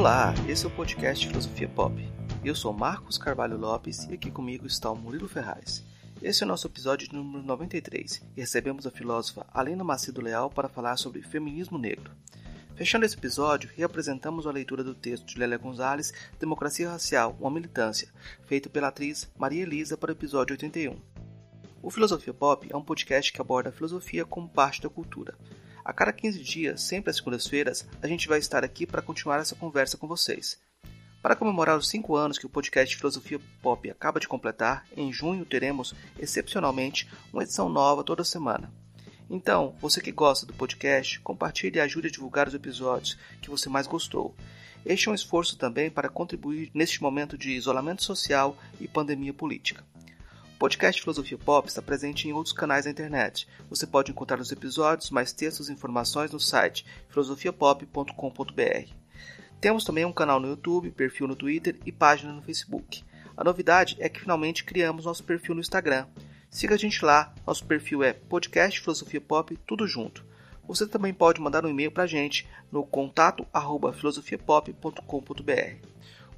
Olá, esse é o podcast Filosofia Pop. Eu sou Marcos Carvalho Lopes e aqui comigo está o Murilo Ferraz. Esse é o nosso episódio número 93 e recebemos a filósofa Alena Macedo Leal para falar sobre feminismo negro. Fechando esse episódio, reapresentamos a leitura do texto de Lélia Gonzalez, Democracia Racial, uma militância, feito pela atriz Maria Elisa para o episódio 81. O Filosofia Pop é um podcast que aborda a filosofia como parte da cultura. A cada 15 dias, sempre às segundas-feiras, a gente vai estar aqui para continuar essa conversa com vocês. Para comemorar os 5 anos que o podcast Filosofia Pop acaba de completar, em junho teremos, excepcionalmente, uma edição nova toda semana. Então, você que gosta do podcast, compartilhe e ajude a divulgar os episódios que você mais gostou. Este é um esforço também para contribuir neste momento de isolamento social e pandemia política podcast Filosofia Pop está presente em outros canais da internet. Você pode encontrar os episódios, mais textos e informações no site filosofiapop.com.br. Temos também um canal no YouTube, perfil no Twitter e página no Facebook. A novidade é que finalmente criamos nosso perfil no Instagram. Siga a gente lá, nosso perfil é podcast Filosofia Pop, tudo junto. Você também pode mandar um e-mail para a gente no contato filosofiapop.com.br.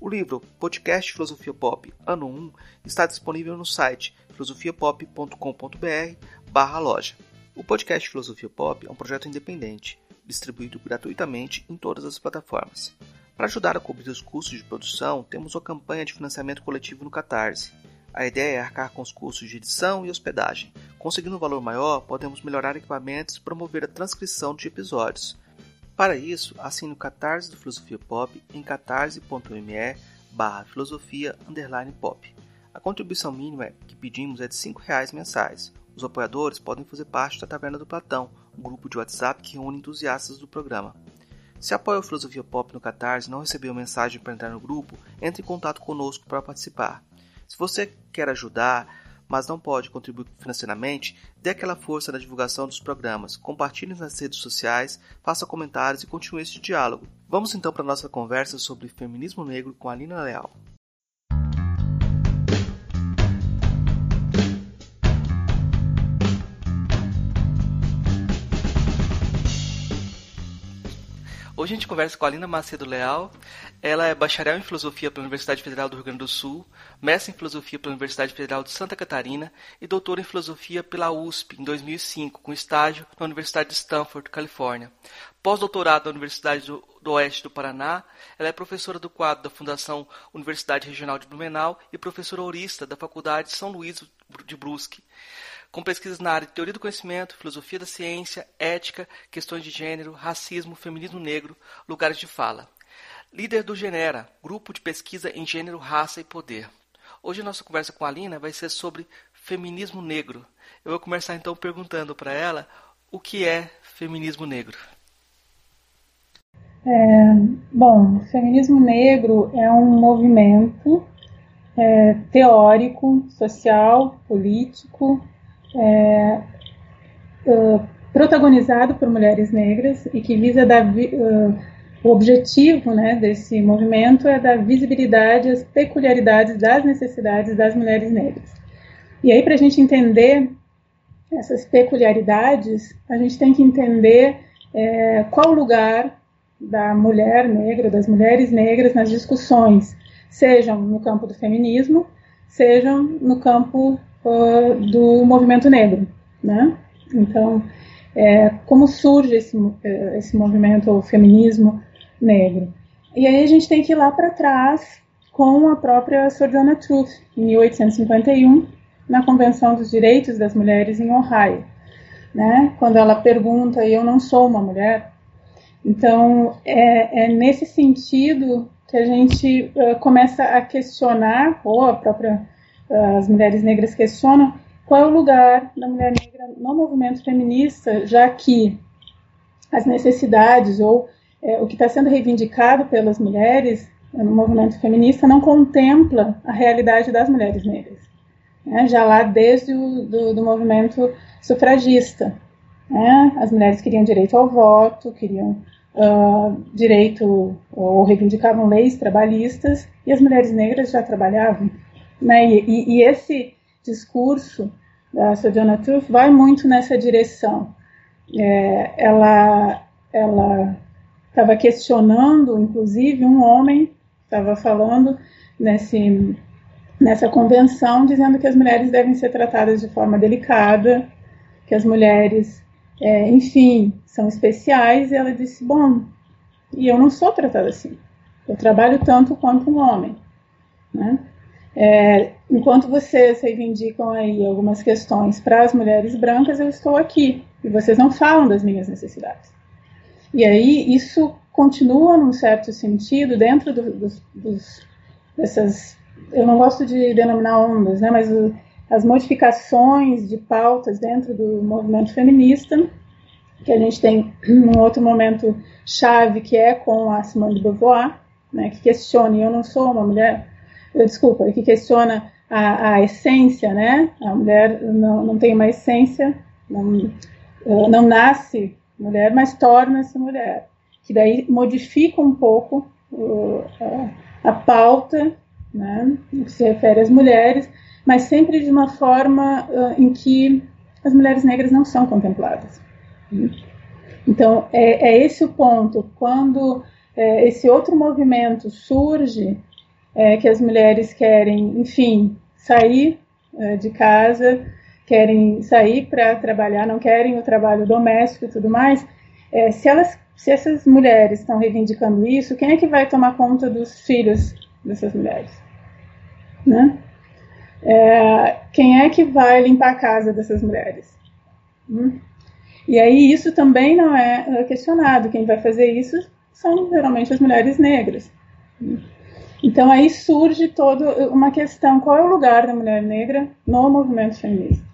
O livro Podcast Filosofia Pop, ano 1, está disponível no site filosofiapop.com.br barra loja. O podcast Filosofia Pop é um projeto independente, distribuído gratuitamente em todas as plataformas. Para ajudar a cobrir os custos de produção, temos uma campanha de financiamento coletivo no Catarse. A ideia é arcar com os custos de edição e hospedagem. Conseguindo um valor maior, podemos melhorar equipamentos e promover a transcrição de episódios. Para isso, assine o Catarse do Filosofia Pop em catarse.me barra filosofia pop. A contribuição mínima que pedimos é de R$ reais mensais. Os apoiadores podem fazer parte da Taverna do Platão, um grupo de WhatsApp que reúne entusiastas do programa. Se apoia o Filosofia Pop no Catarse e não recebeu mensagem para entrar no grupo, entre em contato conosco para participar. Se você quer ajudar, mas não pode contribuir financeiramente, dê aquela força na divulgação dos programas, compartilhe nas redes sociais, faça comentários e continue este diálogo. Vamos então para a nossa conversa sobre feminismo negro com a Lina Leal. Hoje a gente conversa com a Lina Macedo Leal. Ela é bacharel em filosofia pela Universidade Federal do Rio Grande do Sul, mestre em filosofia pela Universidade Federal de Santa Catarina e doutora em filosofia pela USP em 2005, com estágio na Universidade de Stanford, Califórnia. Pós-doutorado na Universidade do, do Oeste do Paraná, ela é professora do quadro da Fundação Universidade Regional de Blumenau e professora horista da Faculdade São Luís de Brusque com pesquisas na área de teoria do conhecimento, filosofia da ciência, ética, questões de gênero, racismo, feminismo negro, lugares de fala. Líder do Genera, grupo de pesquisa em gênero, raça e poder. Hoje nossa conversa com a Alina vai ser sobre feminismo negro. Eu vou começar então perguntando para ela o que é feminismo negro. É, bom, o feminismo negro é um movimento é, teórico, social, político, é, uh, protagonizado por mulheres negras e que visa dar uh, o objetivo né, desse movimento é dar visibilidade às peculiaridades das necessidades das mulheres negras. E aí, para a gente entender essas peculiaridades, a gente tem que entender é, qual o lugar da mulher negra, das mulheres negras nas discussões, sejam no campo do feminismo, sejam no campo uh, do movimento negro, né? Então, é, como surge esse, eh, esse movimento, o feminismo negro? E aí a gente tem que ir lá para trás com a própria Sojourner Truth, em 1851, na Convenção dos Direitos das Mulheres em Ohio, né? Quando ela pergunta, eu não sou uma mulher. Então, é, é nesse sentido que a gente uh, começa a questionar, ou a própria as mulheres negras questionam qual é o lugar da mulher negra no movimento feminista, já que as necessidades ou é, o que está sendo reivindicado pelas mulheres é, no movimento feminista não contempla a realidade das mulheres negras. Né? Já lá desde o do, do movimento sufragista. Né? As mulheres queriam direito ao voto, queriam uh, direito ou reivindicavam leis trabalhistas, e as mulheres negras já trabalhavam. Né? E, e, esse discurso da Sojourner Truth vai muito nessa direção. É, ela, ela estava questionando, inclusive um homem estava falando nesse, nessa convenção, dizendo que as mulheres devem ser tratadas de forma delicada, que as mulheres, é, enfim, são especiais, e ela disse, bom, e eu não sou tratada assim, eu trabalho tanto quanto um homem, né? É, enquanto vocês reivindicam aí algumas questões para as mulheres brancas, eu estou aqui e vocês não falam das minhas necessidades. E aí isso continua, num certo sentido, dentro do, dos, dos, dessas. Eu não gosto de denominar ondas, né, mas o, as modificações de pautas dentro do movimento feminista, que a gente tem um outro momento chave que é com a Simone de Beauvoir, né, que questiona, eu não sou uma mulher, desculpa, que questiona a, a, essência, né? A mulher não, não tem uma essência, não, não nasce mulher, mas torna-se mulher. Que daí modifica um pouco uh, a, a, pauta, né? No que se refere às mulheres, mas sempre de uma forma uh, em que as mulheres negras não são contempladas. Então, é, é esse o ponto. Quando é, esse outro movimento surge, é, que as mulheres querem, enfim, sair é, de casa, querem sair para trabalhar, não querem o trabalho doméstico e tudo mais, é, se elas, se essas mulheres estão reivindicando isso, quem é que vai tomar conta dos filhos dessas mulheres, né? É, quem é que vai limpar a casa dessas mulheres? Hum? E aí isso também não é questionado. Quem vai fazer isso são geralmente as mulheres negras. Então aí surge toda uma questão: qual é o lugar da mulher negra no movimento feminista?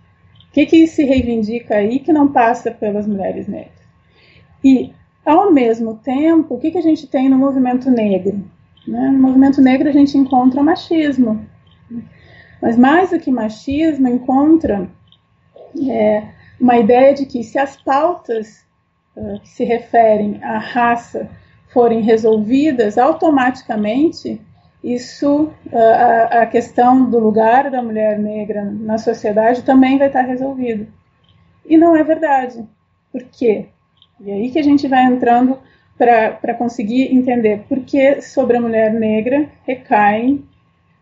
O que, que se reivindica aí que não passa pelas mulheres negras? E, ao mesmo tempo, o que, que a gente tem no movimento negro? Né? No movimento negro a gente encontra machismo. Mas mais do que machismo, encontra é, uma ideia de que se as pautas uh, que se referem à raça forem resolvidas, automaticamente isso, a, questão do lugar da mulher negra na sociedade também vai estar resolvido. E não é verdade. Por quê? E aí que a gente vai entrando para conseguir entender por que sobre a mulher negra recaem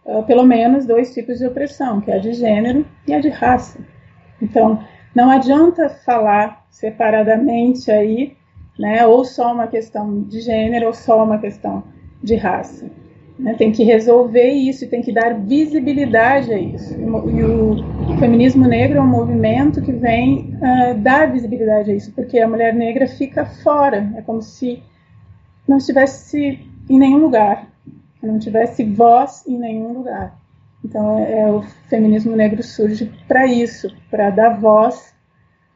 uh, pelo menos dois tipos de opressão, que é a de gênero e a de raça. Então, não adianta falar separadamente aí né? Ou só uma questão de gênero, ou só uma questão de raça. Né? Tem que resolver isso e tem que dar visibilidade a isso. E o feminismo negro é um movimento que vem uh, dar visibilidade a isso, porque a mulher negra fica fora. É como se não estivesse em nenhum lugar, não tivesse voz em nenhum lugar. Então, é, é o feminismo negro surge para isso, para dar voz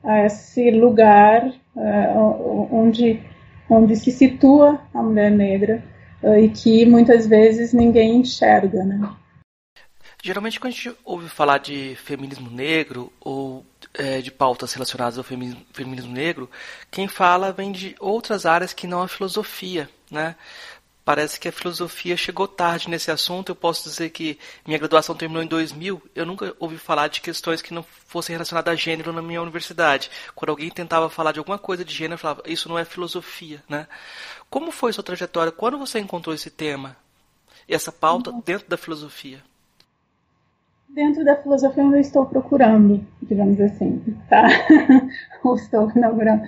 a esse lugar uh, onde, onde se situa a mulher negra e que muitas vezes ninguém enxerga, né? Geralmente, quando a gente ouve falar de feminismo negro ou é, de pautas relacionadas ao feminismo, feminismo negro, quem fala vem de outras áreas que não a filosofia, né? Parece que a filosofia chegou tarde nesse assunto. Eu posso dizer que minha graduação terminou em 2000. Eu nunca ouvi falar de questões que não fossem relacionadas a gênero na minha universidade. Quando alguém tentava falar de alguma coisa de gênero, eu falava, isso não é filosofia, né? Como foi sua trajetória? Quando você encontrou esse tema, essa pauta uhum. dentro da filosofia? Dentro da filosofia eu estou procurando, digamos assim, tá? Ou estou inaugurando.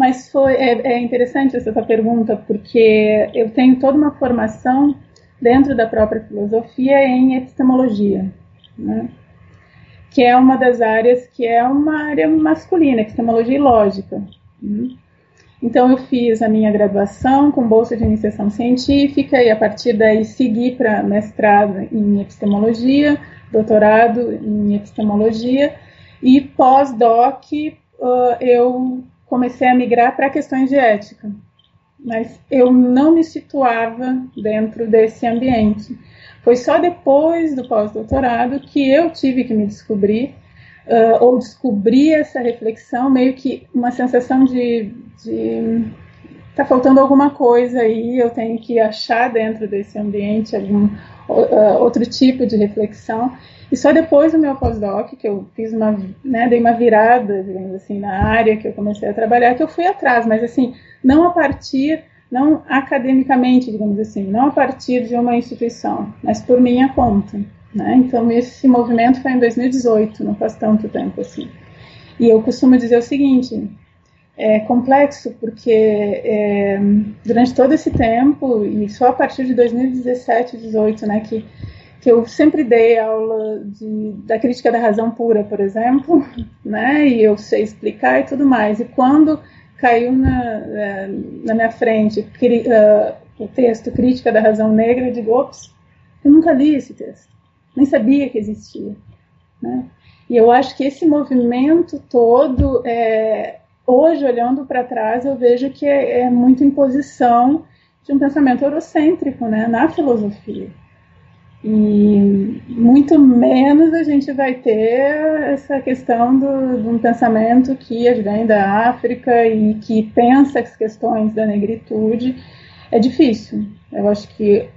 Mas foi, é, é interessante essa pergunta, porque eu tenho toda uma formação dentro da própria filosofia em epistemologia, né? que é uma das áreas que é uma área masculina, epistemologia e lógica. Né? Então eu fiz a minha graduação com bolsa de iniciação científica e a partir daí segui para mestrado em epistemologia, doutorado em epistemologia e pós-doc uh, eu comecei a migrar para questões de ética. Mas eu não me situava dentro desse ambiente. Foi só depois do pós-doutorado que eu tive que me descobrir, uh, ou descobrir essa reflexão, meio que uma sensação de, de tá faltando alguma coisa aí, eu tenho que achar dentro desse ambiente algum uh, outro tipo de reflexão. E só depois do meu pós-doc, que eu fiz uma, né, dei uma virada, digamos assim, na área que eu comecei a trabalhar, que eu fui atrás, mas assim, não a partir não academicamente, digamos assim, não a partir de uma instituição, mas por minha conta. Né? Então, esse movimento foi em 2018, não faz tanto tempo assim. E eu costumo dizer o seguinte: é complexo porque é, durante todo esse tempo, e só a partir de 2017, 2018, né, que, que eu sempre dei aula de, da crítica da razão pura, por exemplo, né, e eu sei explicar e tudo mais. E quando caiu na, é, na minha frente uh, o texto Crítica da Razão Negra, eu digo, ops, eu nunca li esse texto, nem sabia que existia. Né? E eu acho que esse movimento todo, é, hoje, olhando para trás, eu vejo que é, é muito imposição de um pensamento eurocêntrico né, na filosofia. E muito menos a gente vai ter essa questão do, de um pensamento que vem da África e que pensa as questões da negritude. É difícil. Eu acho que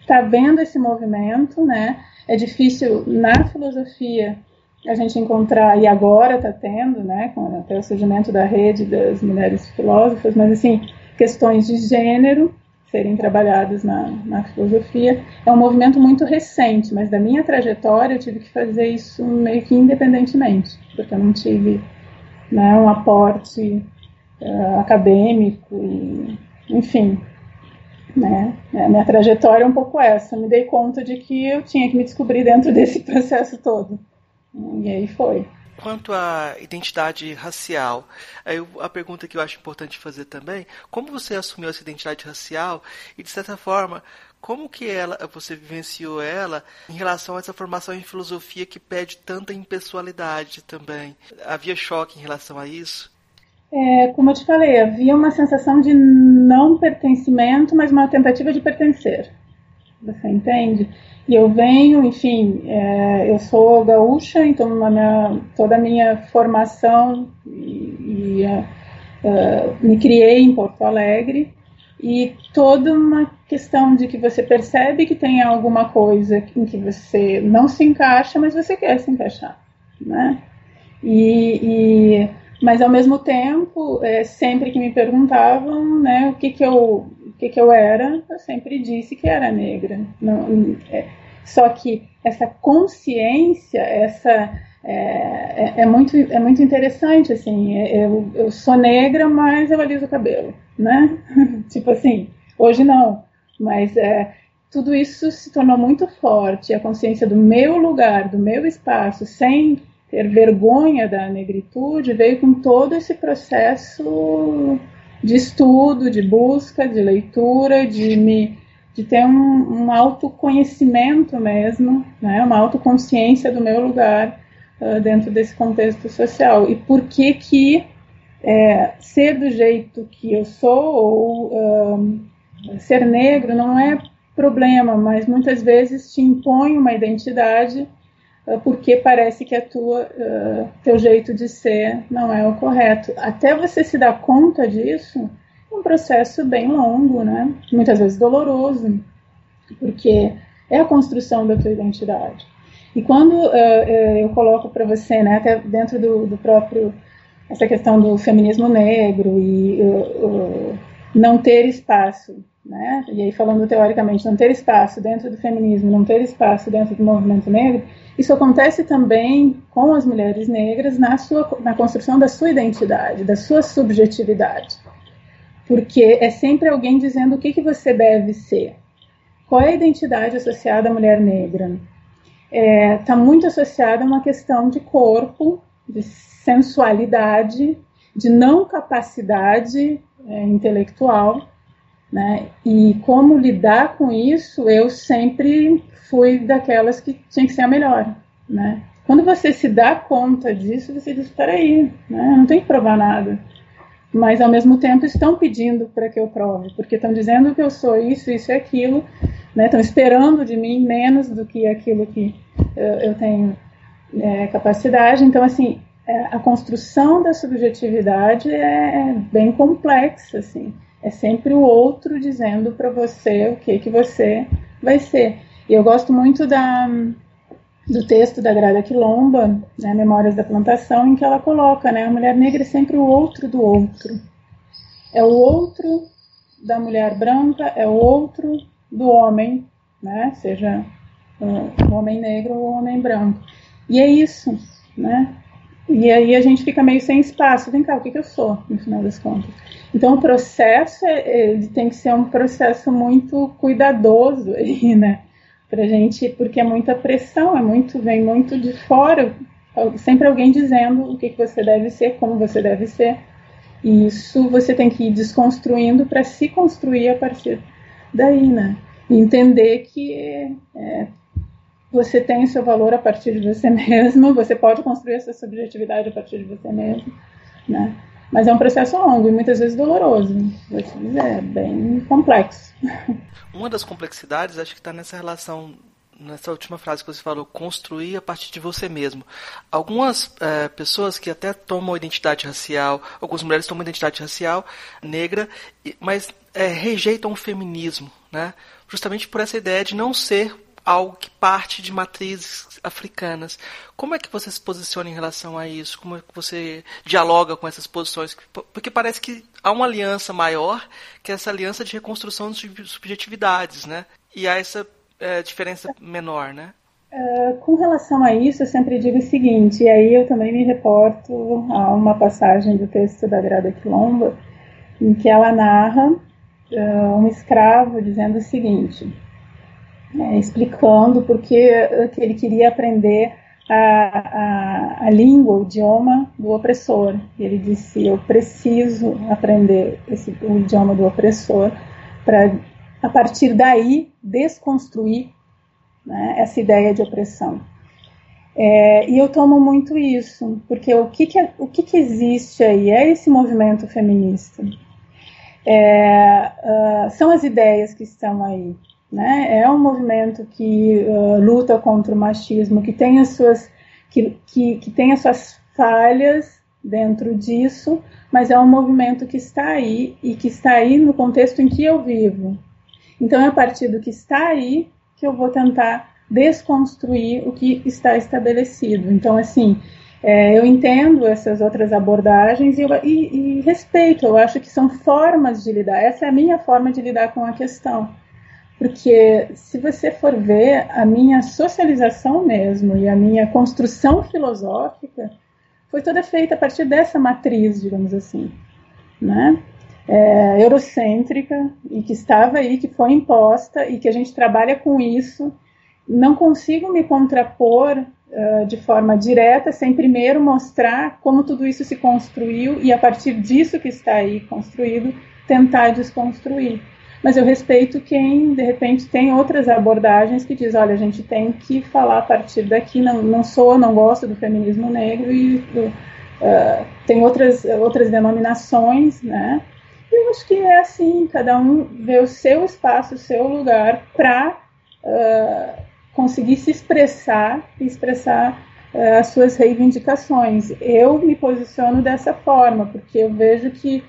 está vendo esse movimento, né? É difícil na filosofia a gente encontrar, e agora está tendo, né, com até o surgimento da rede das mulheres filósofas, mas assim, questões de gênero serem trabalhados na, na filosofia. É um movimento muito recente, mas da minha trajetória eu tive que fazer isso meio que independentemente, porque eu não tive né, um aporte uh, acadêmico, e, enfim. Né, a minha trajetória é um pouco essa. Eu me dei conta de que eu tinha que me descobrir dentro desse processo todo. E aí foi. Quanto à identidade racial, aí a pergunta que eu acho importante fazer também, como você assumiu essa identidade racial e de certa forma, como que ela, você vivenciou ela em relação a essa formação em filosofia que pede tanta impessoalidade também? Havia choque em relação a isso? É, como eu te falei, havia uma sensação de não pertencimento, mas uma tentativa de pertencer. Você entende? E eu venho, enfim, é, eu sou gaúcha, então minha, toda a minha formação e, e uh, me criei em Porto Alegre e toda uma questão de que você percebe que tem alguma coisa em que você não se encaixa, mas você quer se encaixar, né? E, e mas ao mesmo tempo, é, sempre que me perguntavam, né, o que que eu que, que eu era, eu sempre disse que era negra. Não, é, só que essa consciência, essa é, é, é, muito, é muito interessante, assim, eu, eu sou negra, mas eu aliso o cabelo, né? tipo assim, hoje não, mas é, tudo isso se tornou muito forte, a consciência do meu lugar, do meu espaço, sem ter vergonha da negritude, veio com todo esse processo de estudo, de busca, de leitura, de me de ter um, um autoconhecimento mesmo, né, uma autoconsciência do meu lugar uh, dentro desse contexto social. E por que que é, ser do jeito que eu sou ou uh, ser negro não é problema, mas muitas vezes te impõe uma identidade porque parece que a tua teu jeito de ser não é o correto. Até você se dar conta disso, um processo bem longo, né? Muitas vezes doloroso, porque é a construção da tua identidade. E quando uh, eu coloco para você, né, até dentro do, do, próprio essa questão do feminismo negro e uh, uh, não ter espaço, né? E aí falando teoricamente, não ter espaço dentro do feminismo, não ter espaço dentro do movimento negro, isso acontece também com as mulheres negras na sua na construção da sua identidade, da sua subjetividade porque é sempre alguém dizendo o que, que você deve ser. Qual é a identidade associada à mulher negra? Está é, tá muito associada a uma questão de corpo, de sensualidade, de não capacidade é, intelectual, né? E como lidar com isso, eu sempre fui daquelas que tinha que ser a melhor, né? Quando você se dá conta disso, você diz, peraí, né? não tem que provar nada mas ao mesmo tempo estão pedindo para que eu prove, porque estão dizendo que eu sou isso, isso e aquilo, né? estão esperando de mim menos do que aquilo que eu, eu tenho é, capacidade. Então, assim, é, a construção da subjetividade é, é, bem complexa, assim. É sempre o outro dizendo para você o que que você vai ser. E eu gosto muito da do texto da Grada Quilomba, né, Memórias da Plantação, em que ela coloca, né, a mulher negra é sempre o outro do outro. É o outro da mulher branca é outro do homem, né? Seja o homem negro ou o homem branco. E é isso, né? E aí a gente fica meio sem espaço. Vem cá, o que, que eu sou, no final das contas? Então o processo é, ele tem que ser um processo muito cuidadoso aí, né? Pra gente, porque é muita pressão, é muito, vem muito de fora, sempre alguém dizendo o que, que você deve ser, como você deve ser. E isso você tem que ir desconstruindo para se construir a partir daí, né? Entender que é, você tem seu valor a partir de você mesmo, você pode construir a sua subjetividade a partir de você mesmo, né? Mas é um processo longo e muitas vezes doloroso, vou te dizer, é bem complexo. Uma das complexidades acho que está nessa relação nessa última frase que você falou, construir a partir de você mesmo. Algumas é, pessoas que até tomam identidade racial, algumas mulheres tomam identidade racial negra, mas é, rejeitam o feminismo, né? justamente por essa ideia de não ser algo que parte de matrizes africanas. Como é que você se posiciona em relação a isso? Como é que você dialoga com essas posições? Porque parece que há uma aliança maior, que é essa aliança de reconstrução de subjetividades, né? E há essa é, diferença menor, né? Uh, com relação a isso, eu sempre digo o seguinte, e aí eu também me reporto a uma passagem do texto da Grada Quilomba, em que ela narra uh, um escravo dizendo o seguinte: né, explicando porque que ele queria aprender a, a, a, língua, o idioma do opressor. Ele disse: Eu preciso aprender esse, o idioma do opressor para, a partir daí, desconstruir né, essa ideia de opressão. É, e eu tomo muito isso, porque o que, que, é, o que, que existe aí é esse movimento feminista. É, uh, são as ideias que estão aí. Né? É um movimento que uh, luta contra o machismo, que tem as suas, que, que, que tem as suas falhas dentro disso, mas é um movimento que está aí e que está aí no contexto em que eu vivo. Então é a partir do que está aí que eu vou tentar desconstruir o que está estabelecido. Então, assim, é, eu entendo essas outras abordagens e, eu, e, e respeito, eu acho que são formas de lidar. Essa é a minha forma de lidar com a questão. Porque se você for ver a minha socialização mesmo e a minha construção filosófica foi toda feita a partir dessa matriz, digamos assim, né? É, eurocêntrica e que estava aí, que foi imposta e que a gente trabalha com isso. Não consigo me contrapor uh, de forma direta sem primeiro mostrar como tudo isso se construiu e a partir disso que está aí construído tentar desconstruir mas eu respeito quem, de repente, tem outras abordagens que diz, olha, a gente tem que falar a partir daqui, não, não sou, não gosto do feminismo negro e uh, tem outras, outras denominações, né? Eu acho que é assim, cada um vê o seu espaço, o seu lugar para uh, conseguir se expressar e expressar uh, as suas reivindicações. Eu me posiciono dessa forma, porque eu vejo que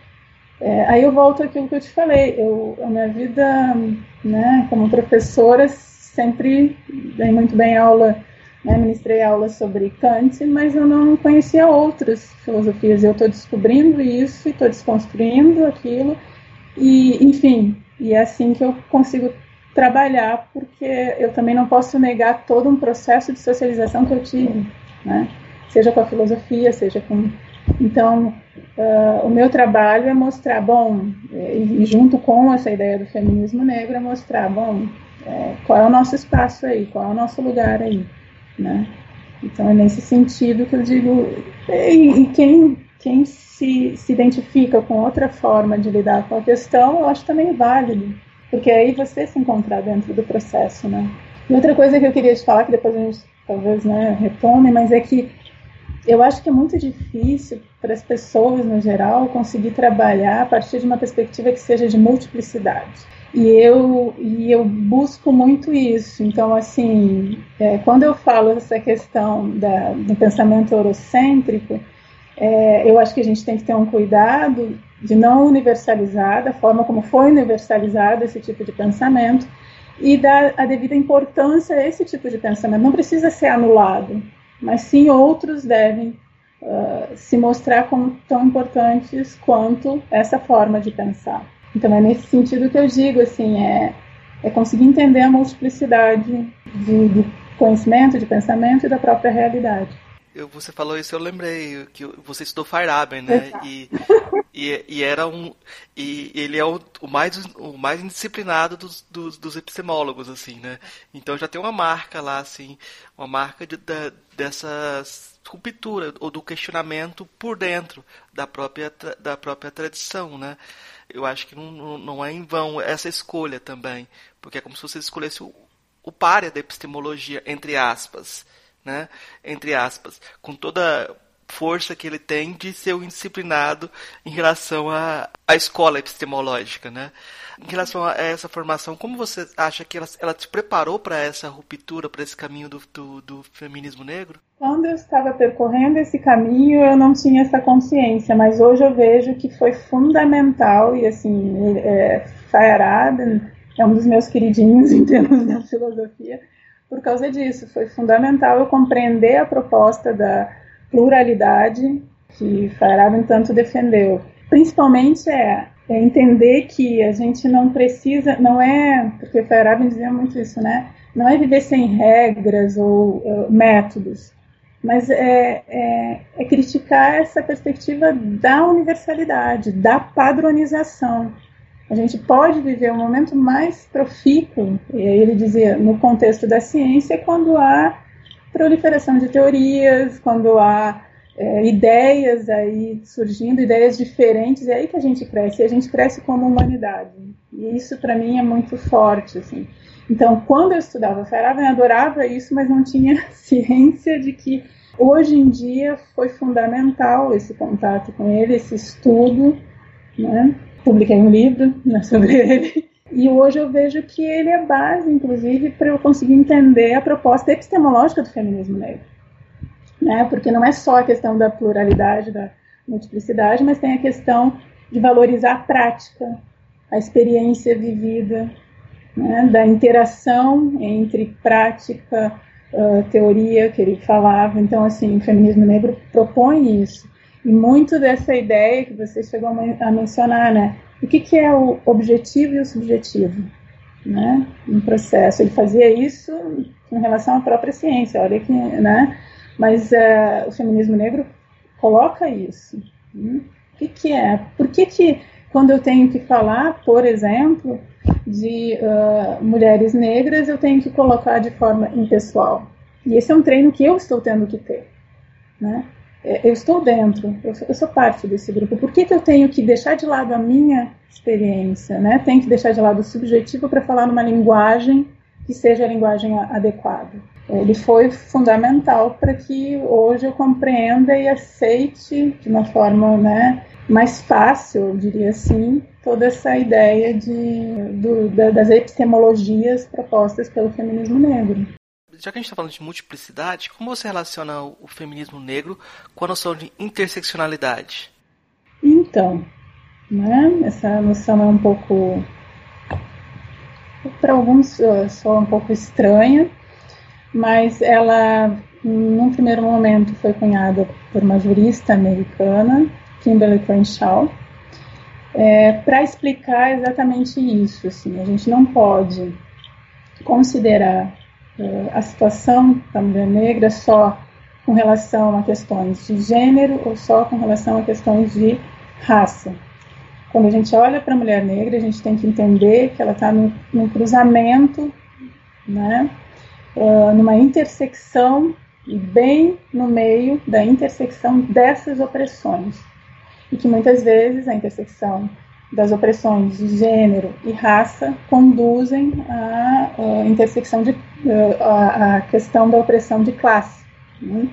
é, aí eu volto àquilo que eu te falei. Eu, a minha vida, né, como professora, sempre dei muito bem aula, né, ministrei aula sobre Kant, mas eu não conhecia outras filosofias. Eu estou descobrindo isso e estou desconstruindo aquilo. E, enfim, e é assim que eu consigo trabalhar, porque eu também não posso negar todo um processo de socialização que eu tive, né? seja com a filosofia, seja com então, uh, o meu trabalho é mostrar, bom, e junto com essa ideia do feminismo negro, é mostrar, bom, é, qual é o nosso espaço aí, qual é o nosso lugar aí, né? Então, é nesse sentido que eu digo, e, e quem, quem se, se identifica com outra forma de lidar com a questão, eu acho também válido, porque aí você se encontrar dentro do processo, né? E outra coisa que eu queria te falar, que depois a gente talvez né, retome, mas é que eu acho que é muito difícil para as pessoas, no geral, conseguir trabalhar a partir de uma perspectiva que seja de multiplicidade. E eu, e eu busco muito isso. Então, assim, é, quando eu falo essa questão da, do pensamento eurocêntrico, é, eu acho que a gente tem que ter um cuidado de não universalizar da forma como foi universalizado esse tipo de pensamento e dar a devida importância a esse tipo de pensamento. Não precisa ser anulado, mas sim outros devem uh, se mostrar como tão importantes quanto essa forma de pensar. Então é nesse sentido que eu digo, assim, é, é conseguir entender a multiplicidade de, de conhecimento, de pensamento e da própria realidade. Eu, você falou isso, eu lembrei que você estudou Feyerabend, né? E, e, e, era um e ele é o, o mais o mais indisciplinado dos, dos, dos, epistemólogos, assim, né? Então já tem uma marca lá, assim, uma marca de, da, dessa ruptura ou do questionamento por dentro da própria da própria tradição, né? Eu acho que não, não é em vão essa escolha também, porque é como se você escolhesse o, o párea da epistemologia, entre aspas, né? Entre aspas, com toda força que ele tem de ser um indisciplinado em relação à, à escola epistemológica, né? Em relação a essa formação, como você acha que ela, ela preparou para essa ruptura, para esse caminho do, do, do, feminismo negro? Quando eu estava percorrendo esse caminho, eu não tinha essa consciência, mas hoje eu vejo que foi fundamental e assim, é, Feyerabend é um dos meus queridinhos em termos da filosofia, por causa disso. Foi fundamental eu compreender a proposta da pluralidade que Feyerabend tanto defendeu. Principalmente é, é, entender que a gente não precisa, não é, porque Feyerabend dizia muito isso, né? Não é viver sem regras ou métodos, mas é, é, é criticar essa perspectiva da universalidade, da padronização. A gente pode viver um momento mais profícuo, ele dizia, no contexto da ciência, quando há proliferação de teorias, quando há é, ideias aí surgindo, ideias diferentes, é aí que a gente cresce, e a gente cresce como humanidade. E isso para mim é muito forte, assim. Então, quando eu estudava Feyerabend, eu adorava isso, mas não tinha ciência de que hoje em dia foi fundamental esse contato com ele, esse estudo, né? Publiquei um livro né, sobre ele. E hoje eu vejo que ele é base, inclusive, para eu conseguir entender a proposta epistemológica do feminismo negro. Né? Porque não é só a questão da pluralidade, da multiplicidade, mas tem a questão de valorizar a prática, a experiência vivida, né? da interação entre prática, uh, teoria que ele falava. Então, assim, o feminismo negro propõe isso. E muito dessa ideia que você chegou a mencionar, né? o que, que é o objetivo e o subjetivo né, no processo. Ele fazia isso em relação à própria ciência, olha que, né, mas uh, o feminismo negro coloca isso. Né? O que, que é? Por que, que quando eu tenho que falar, por exemplo, de uh, mulheres negras, eu tenho que colocar de forma impessoal? E esse é um treino que eu estou tendo que ter. Né? É, eu estou dentro, eu sou, eu sou, parte desse grupo. Por que, que eu tenho que deixar de lado a minha experiência? Né? Tenho que deixar de lado o subjetivo para falar numa linguagem que seja a linguagem adequada. Ele foi fundamental para que hoje eu compreenda e aceite de uma forma né, mais fácil, eu diria assim, toda essa ideia de, do, das epistemologias propostas pelo feminismo negro já que a gente está falando de multiplicidade, como você relaciona o feminismo negro com a noção de interseccionalidade? Então, né, essa noção é um pouco, para alguns, só um pouco estranha, mas ela, num primeiro momento, foi cunhada por uma jurista americana, Kimberly Crenshaw, é, para explicar exatamente isso. Assim, a gente não pode considerar a situação da mulher negra só com relação a questões de gênero ou só com relação a questões de raça. Quando a gente olha para a mulher negra, a gente tem que entender que ela está num, cruzamento, né, uh, numa intersecção e bem no meio da intersecção dessas opressões. E que muitas vezes a intersecção das opressões de gênero e raça conduzem à, à intersecção de à, questão da opressão de classe. Né?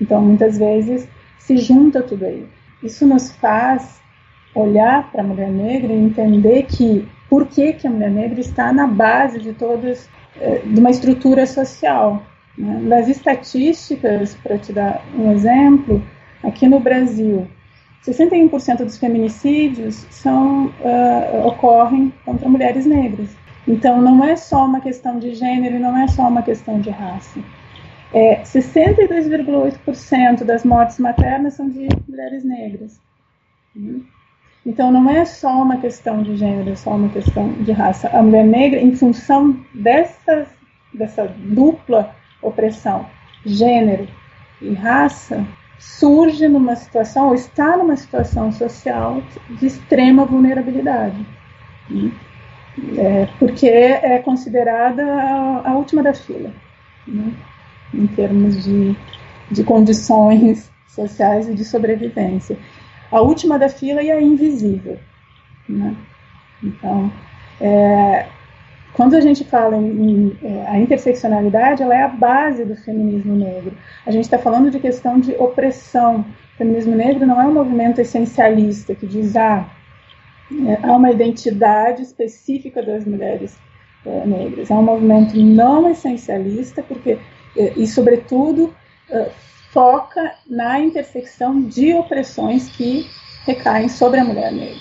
Então, muitas vezes se junta tudo aí. Isso nos faz olhar para a mulher negra e entender que por que, que a mulher negra está na base de todas eh, de uma estrutura social. Né? Das estatísticas, para te dar um exemplo, aqui no Brasil, 61% dos feminicídios são, uh, ocorrem contra mulheres negras. Então, não é só uma questão de gênero não é só uma questão de raça. É, 62,8% das mortes maternas são de mulheres negras. Então não é só uma questão de gênero, é só uma questão de raça. A mulher negra, em função dessa dupla opressão, gênero e raça, surge numa situação, ou está numa situação social de extrema vulnerabilidade. Né? É, porque é considerada a, a última da fila, né? em termos de, de condições sociais e de sobrevivência. A última da fila e a invisível. Né? Então, é, quando a gente fala em, em é, a interseccionalidade, ela é a base do feminismo negro. A gente está falando de questão de opressão. O feminismo negro não é um movimento essencialista que diz ah, é, há uma identidade específica das mulheres é, negras. É um movimento não essencialista porque é, e sobretudo é, foca na intersecção de opressões que recaem sobre a mulher negra.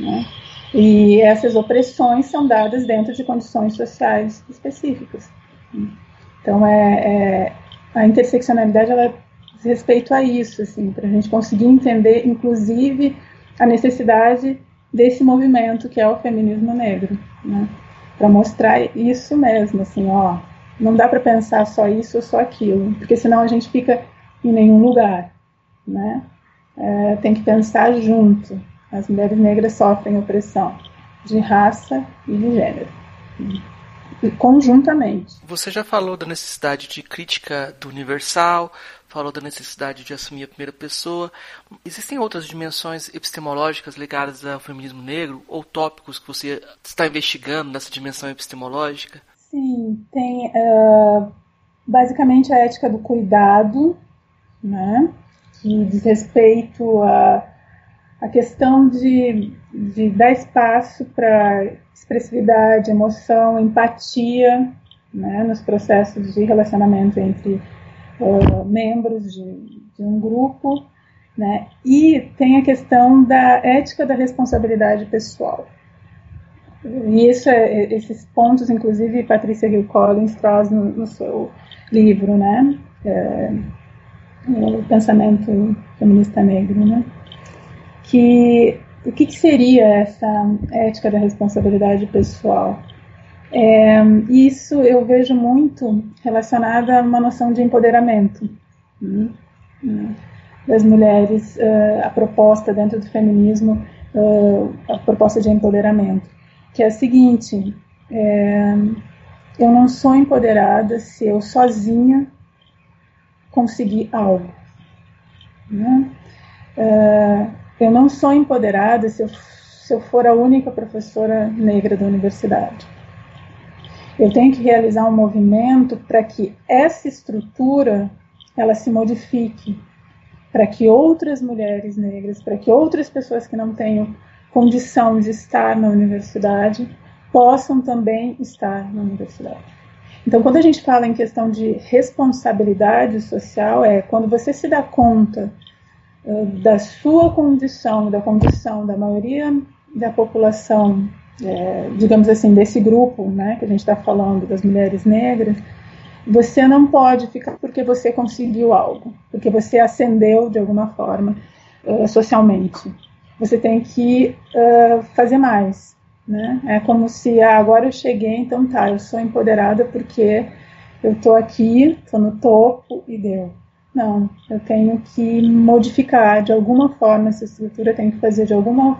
Né? E essas opressões são dadas dentro de condições sociais específicas. Então, é, é a interseccionalidade ela diz respeito a isso, assim, para a gente conseguir entender, inclusive, a necessidade desse movimento que é o feminismo negro, né? para mostrar isso mesmo, assim, ó, não dá para pensar só isso ou só aquilo, porque senão a gente fica em nenhum lugar, né? É, tem que pensar junto. As mulheres negras sofrem opressão de raça e de gênero. Conjuntamente. Você já falou da necessidade de crítica do universal, falou da necessidade de assumir a primeira pessoa. Existem outras dimensões epistemológicas ligadas ao feminismo negro ou tópicos que você está investigando nessa dimensão epistemológica? Sim, tem uh, basicamente a ética do cuidado, né, que diz respeito a a questão de, de dar espaço para expressividade, emoção, empatia né, nos processos de relacionamento entre uh, membros de, de, um grupo. Né, e tem a questão da ética da responsabilidade pessoal. E isso é, esses pontos, inclusive, Patrícia Hill Collins traz no, no seu livro, né? É, o pensamento feminista negro, né? Que o que, que seria essa ética da responsabilidade pessoal? É, isso eu vejo muito relacionada a uma noção de empoderamento né, das mulheres, uh, a proposta dentro do feminismo, uh, a proposta de empoderamento, que é a seguinte: é, eu não sou empoderada se eu sozinha conseguir algo. Né? Uh, eu não sou empoderada se eu, se eu for a única professora negra da universidade. Eu tenho que realizar um movimento para que essa estrutura ela se modifique, para que outras mulheres negras, para que outras pessoas que não tenham condição de estar na universidade possam também estar na universidade. Então, quando a gente fala em questão de responsabilidade social, é quando você se dá conta da sua condição, da condição da maioria da população, é, digamos assim, desse grupo, né, que a gente está falando das mulheres negras, você não pode ficar porque você conseguiu algo, porque você ascendeu de alguma forma uh, socialmente. Você tem que uh, fazer mais, né? É como se ah, agora eu cheguei, então tá, eu sou empoderada porque eu estou aqui, estou no topo e deu. Não, eu tenho que modificar de alguma forma essa estrutura, tenho que fazer de alguma,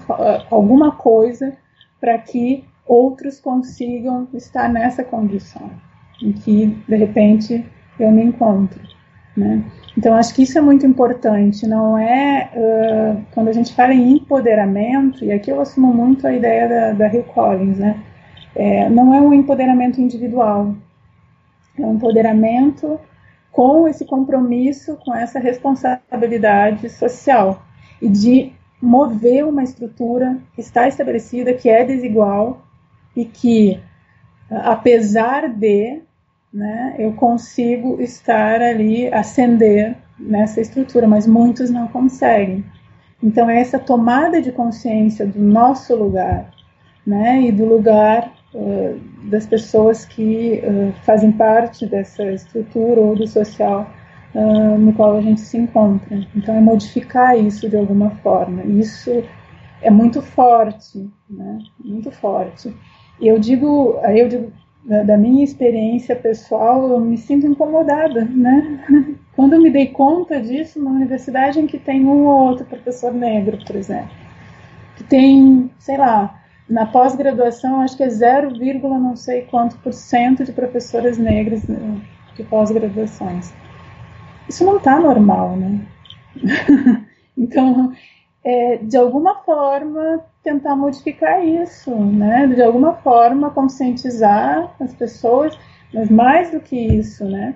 alguma coisa para que outros consigam estar nessa condição em que, de repente, eu me encontro. Né? Então, acho que isso é muito importante. Não é uh, quando a gente fala em empoderamento, e aqui eu assumo muito a ideia da, da Hill Collins, né? É, não é um empoderamento individual, é um empoderamento com esse compromisso, com essa responsabilidade social e de mover uma estrutura que está estabelecida, que é desigual e que, apesar de, né, eu consigo estar ali, ascender nessa estrutura, mas muitos não conseguem. Então, é essa tomada de consciência do nosso lugar, né, e do lugar uh, das pessoas que uh, fazem parte dessa estrutura ou do social uh, no qual a gente se encontra. Então, é modificar isso de alguma forma. Isso é muito forte, né? Muito forte. Eu digo, eu digo da, minha experiência pessoal, eu me sinto incomodada, né? Quando eu me dei conta disso na universidade em que tem um ou outro professor negro, por exemplo, que tem, sei lá, na pós-graduação acho que é 0, não sei quanto por cento de professoras negras né, de pós-graduações. Isso não está normal, né? então, é, de alguma forma, tentar modificar isso, né? De alguma forma, conscientizar as pessoas, mas mais do que isso, né?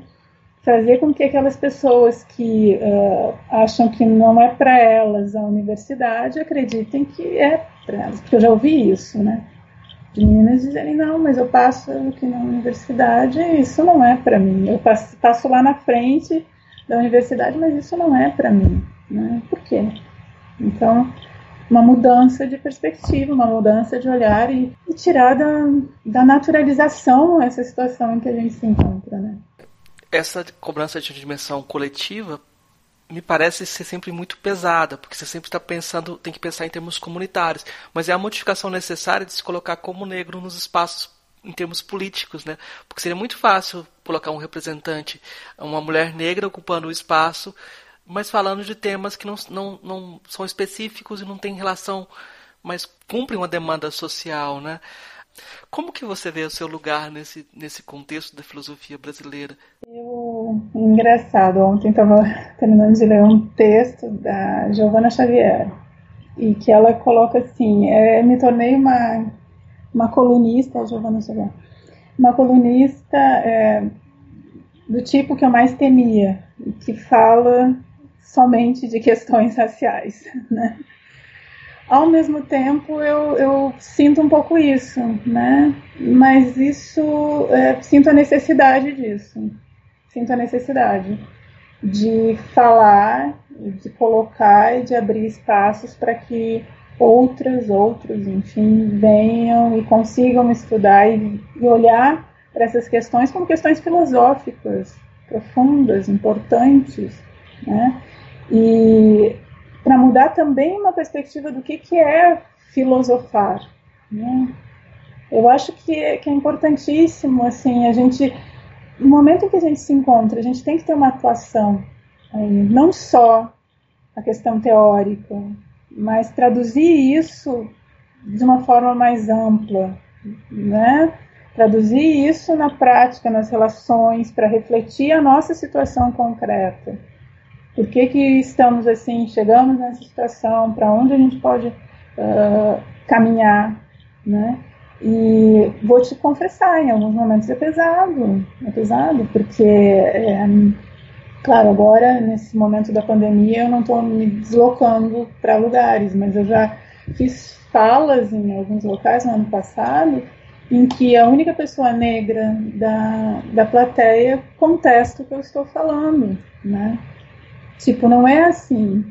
Fazer com que aquelas pessoas que uh, acham que não é para elas a universidade acreditem que é para elas. Porque eu já ouvi isso, né? De meninas dizerem, não, mas eu passo aqui na universidade isso não é para mim. Eu passo, passo lá na frente da universidade, mas isso não é para mim. Né? Por quê? Então, uma mudança de perspectiva, uma mudança de olhar e, e tirar da, da naturalização essa situação em que a gente se encontra, né? Essa cobrança de dimensão coletiva me parece ser sempre muito pesada, porque você sempre está pensando, tem que pensar em termos comunitários, mas é a modificação necessária de se colocar como negro nos espaços em termos políticos, né? Porque seria muito fácil colocar um representante, uma mulher negra ocupando o espaço mas falando de temas que não, não, não são específicos e não têm relação, mas cumprem uma demanda social, né? Como que você vê o seu lugar nesse, nesse contexto da filosofia brasileira? Eu, engraçado, ontem estava terminando de ler um texto da Giovanna Xavier e que ela coloca assim, é, me tornei uma, uma colunista, Giovanna Xavier, uma colunista é, do tipo que eu mais temia, que fala somente de questões raciais, né? Ao mesmo tempo, eu, eu sinto um pouco isso, né? Mas isso, é, sinto a necessidade disso. Sinto a necessidade de falar, de colocar e de abrir espaços para que outras, outros, enfim, venham e consigam estudar e, e olhar para essas questões como questões filosóficas profundas, importantes, né? E para mudar também uma perspectiva do que, que é filosofar. Né? Eu acho que é, que é importantíssimo, assim, a gente, no momento em que a gente se encontra, a gente tem que ter uma atuação, aí, não só a questão teórica, mas traduzir isso de uma forma mais ampla, né? Traduzir isso na prática, nas relações, para refletir a nossa situação concreta. Por que, que estamos assim, chegamos nessa situação, para onde a gente pode uh, caminhar, né? E vou te confessar, em alguns momentos é pesado, é pesado, porque, é, claro, agora, nesse momento da pandemia, eu não estou me deslocando para lugares, mas eu já fiz falas em alguns locais no ano passado em que a única pessoa negra da, da plateia contesta o que eu estou falando, né? Tipo, não é assim.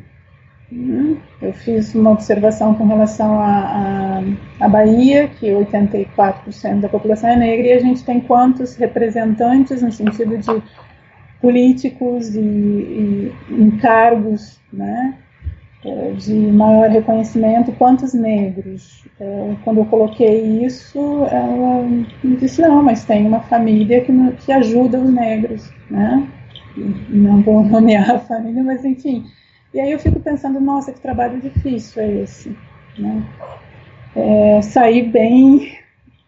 Hum, eu fiz uma observação com relação à a, a, a, Bahia, que 84% da população é negra, e a gente tem quantos representantes no sentido de políticos e, e encargos né, é, de maior reconhecimento, quantos negros? É, quando eu coloquei isso, ela me disse, não, mas tem uma família que, que ajuda os negros, né? Não vou nomear a família, mas enfim. E aí eu fico pensando, nossa, que trabalho difícil é esse, né? É, sair bem,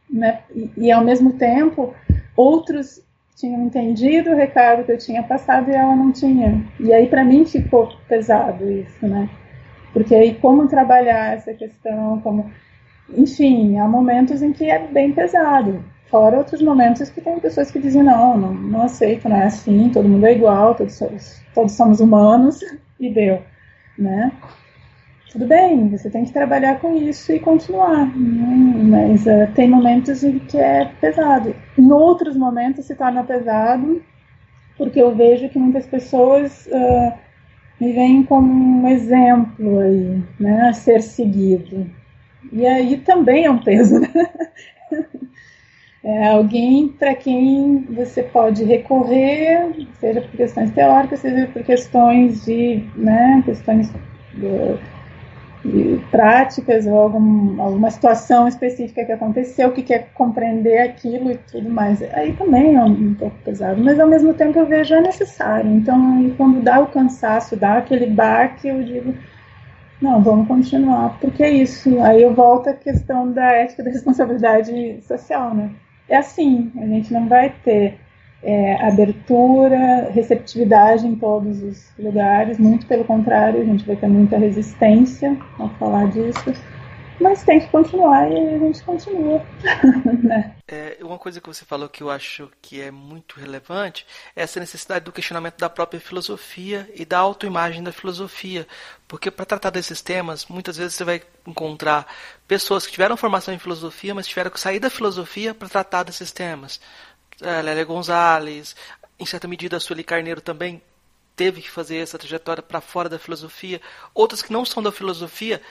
né? E, e, ao mesmo tempo outros tinham entendido o recado que eu tinha passado e ela não tinha. E aí para mim ficou pesado isso, né? Porque aí como trabalhar essa questão, como enfim, há momentos em que é bem pesado. Fora outros momentos que tem pessoas que dizem, não, não, não aceito, não é assim, todo mundo é igual, todos, todos somos humanos, e deu, né? Tudo bem, você tem que trabalhar com isso e continuar, né? mas uh, tem momentos em que é pesado. Em outros momentos se torna pesado, porque eu vejo que muitas pessoas uh, me veem como um exemplo aí, né, a ser seguido. E aí também é um peso, né? É alguém para quem você pode recorrer, seja por questões teóricas, seja por questões de, né, questões do, práticas ou algum, alguma situação específica que aconteceu, que quer compreender aquilo e tudo mais. Aí também é um, pouco pesado, mas ao mesmo tempo eu vejo é necessário. Então, quando dá o cansaço, dá aquele baque, eu digo, não, vamos continuar, porque é isso. Aí eu volto à questão da ética da responsabilidade social, né? É assim, a gente não vai ter é, abertura, receptividade em todos os lugares, muito pelo contrário, a gente vai ter muita resistência ao falar disso, mas tem que continuar e a gente continua. né? é, uma coisa que você falou que eu acho que é muito relevante é essa necessidade do questionamento da própria filosofia e da autoimagem da filosofia, porque para tratar desses temas, muitas vezes você vai encontrar pessoas que tiveram formação em filosofia, mas tiveram que sair da filosofia para tratar desses temas é, Lélia Gonzalez, em certa medida a Sueli Carneiro também teve que fazer essa trajetória para fora da filosofia. Outras que não são da filosofia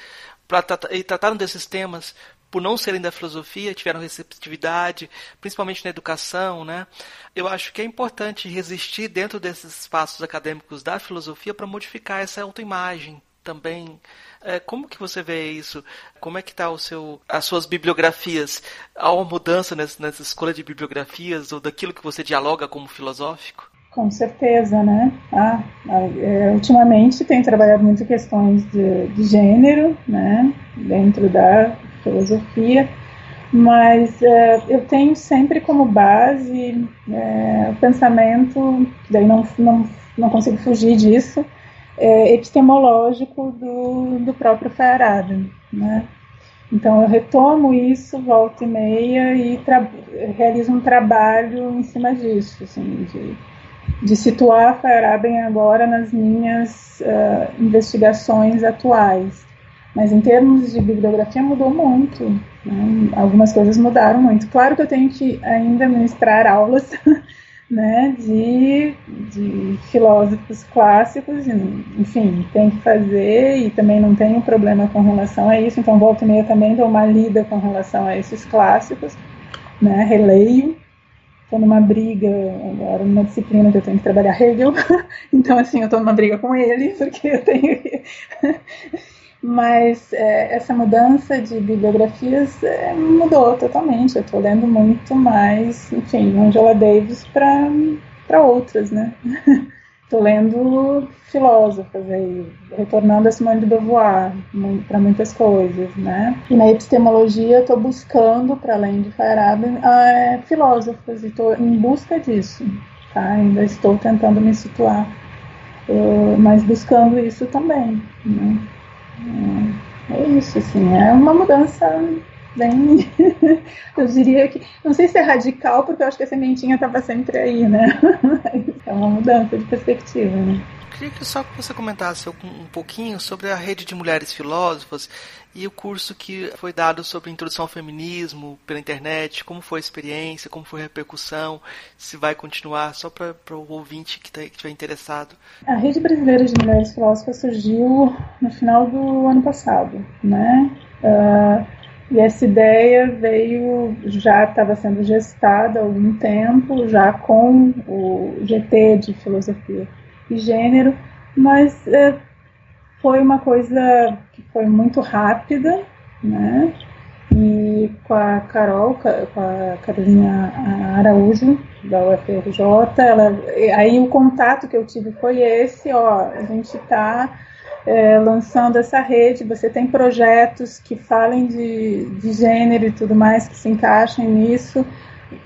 pra, e trataram desses temas por não serem da filosofia, tiveram receptividade, principalmente na educação, né? Eu acho que é importante resistir dentro desses espaços acadêmicos da filosofia para modificar essa autoimagem também é, como que você vê isso? Como é que está o seu, as suas bibliografias? Há uma mudança nessa, nessa escolha de bibliografias ou daquilo que você dialoga como filosófico? Com certeza, né? Ah, é, ultimamente tenho trabalhado muito questões de, de gênero, né? Dentro da filosofia, mas é, eu tenho sempre como base é, o pensamento, daí não, não, não consigo fugir disso, é, epistemológico do, do próprio Feyerabend, né? Então eu retomo isso volta e meia e realizo um trabalho em cima disso, assim, de, de situar Feyerabend agora nas minhas uh, investigações atuais. Mas em termos de bibliografia mudou muito, né? algumas coisas mudaram muito. Claro que eu tenho que ainda ministrar aulas né, de, de filósofos clássicos, enfim, tem que fazer e também não tenho problema com relação a isso, então volta e meia também dou uma lida com relação a esses clássicos, né, releio, estou numa briga agora numa disciplina que eu tenho que trabalhar Hegel, então assim, eu estou numa briga com ele, porque eu tenho que mas é, essa mudança de bibliografias é, mudou totalmente. Eu estou lendo muito mais, enfim, Angela Davis para outras, né? Estou lendo filósofas aí, retornando a Simone de Beauvoir para muitas coisas, né? E na epistemologia estou buscando, para além de Feyerabend, é, filósofos e estou em busca disso, tá? Ainda estou tentando me situar, mas buscando isso também, né? É, é isso, assim, é uma mudança bem. eu diria que. Não sei se é radical, porque eu acho que a sementinha estava sempre aí, né? é uma mudança de perspectiva, né? queria que só que você comentasse um pouquinho sobre a rede de mulheres filósofas e o curso que foi dado sobre introdução ao feminismo pela internet, como foi a experiência, como foi a repercussão, se vai continuar, só para o ouvinte que tá, estiver interessado. A Rede Brasileira de Mulheres Filósofas surgiu no final do ano passado, né? Uh, e essa ideia veio, já estava sendo gestada há algum tempo, já com o GT de Filosofia e gênero, mas é, foi uma coisa que foi muito rápida, né? E com a Carol, com a Carolina Araújo, da UFRJ, ela, aí o contato que eu tive foi esse, ó, a gente está é, lançando essa rede, você tem projetos que falem de, de gênero e tudo mais, que se encaixem nisso,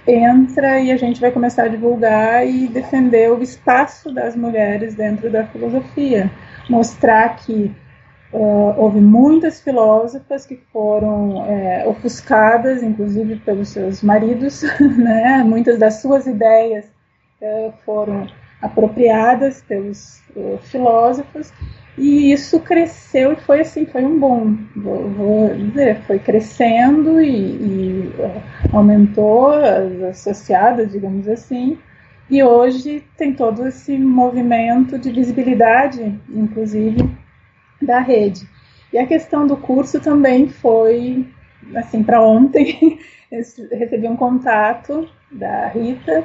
entra e a gente vai começar a divulgar e defender o espaço das mulheres dentro da filosofia, mostrar que uh, houve muitas filósofas que foram é, ofuscadas, inclusive pelos seus maridos, né? Muitas das suas ideias uh, foram apropriadas pelos uh, filósofos e isso cresceu e foi assim, foi um bom, vou, vou dizer, foi crescendo e, e aumentou as associadas, digamos assim, e hoje tem todo esse movimento de visibilidade, inclusive, da rede. E a questão do curso também foi, assim, para ontem, recebi um contato da Rita,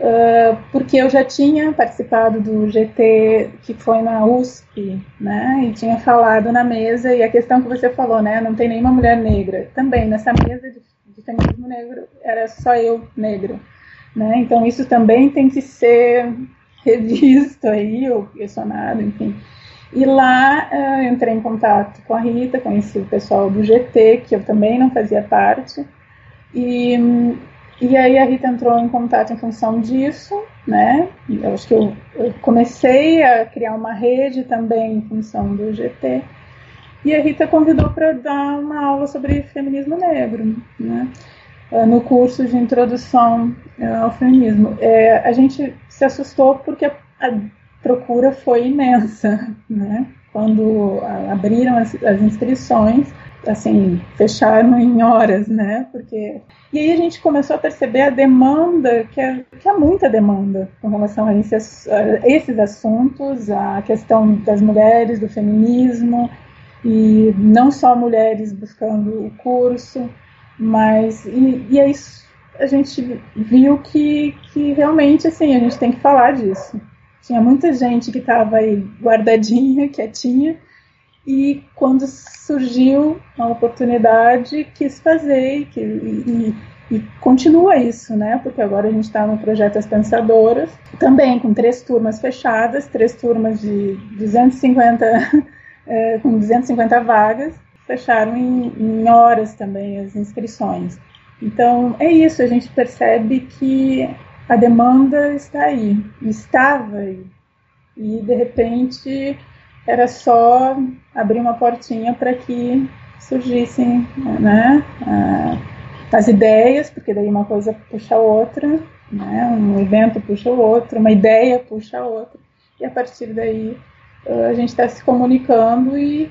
uh, porque eu já tinha participado do GT que foi na USP, né? E tinha falado na mesa, e a questão que você falou, né? Não tem nenhuma mulher negra. Também, nessa mesa de, de feminismo negro, era só eu negra. Né? Então, isso também tem que ser revisto aí, ou questionado, enfim. E lá uh, entrei em contato com a Rita, conheci o pessoal do GT, que eu também não fazia parte, e, e aí a Rita entrou em contato em função disso, né? Eu acho que eu, eu comecei a criar uma rede também em função do GT, e a Rita convidou para dar uma aula sobre feminismo negro, né? Eh, no curso de introdução eh, ao feminismo. É, a gente se assustou porque a, a procura foi imensa, né? Quando abriram as, as, inscrições, assim, fecharam em horas, né? Porque e aí a gente começou a perceber a demanda, que é, que é muita demanda com relação a, esse, a esses assuntos, a questão das mulheres, do feminismo, e não só mulheres buscando o curso, mas, e, e aí a gente viu que, que realmente, assim, a gente tem que falar disso. Tinha muita gente que estava aí guardadinha, quietinha, e quando surgiu a oportunidade, quis fazer, que, e, e continua isso, né? Porque agora a gente está no projeto As Pensadoras, também com três turmas fechadas, três turmas de 250, é, com 250 vagas, fecharam em, em horas também as inscrições. Então, é isso, a gente percebe que a demanda está aí, estava aí. E, de repente, era só abrir uma portinha para que surgissem né, as ideias, porque daí uma coisa puxa a outra, né, um evento puxa o outro, uma ideia puxa a outra, e a partir daí a gente está se comunicando e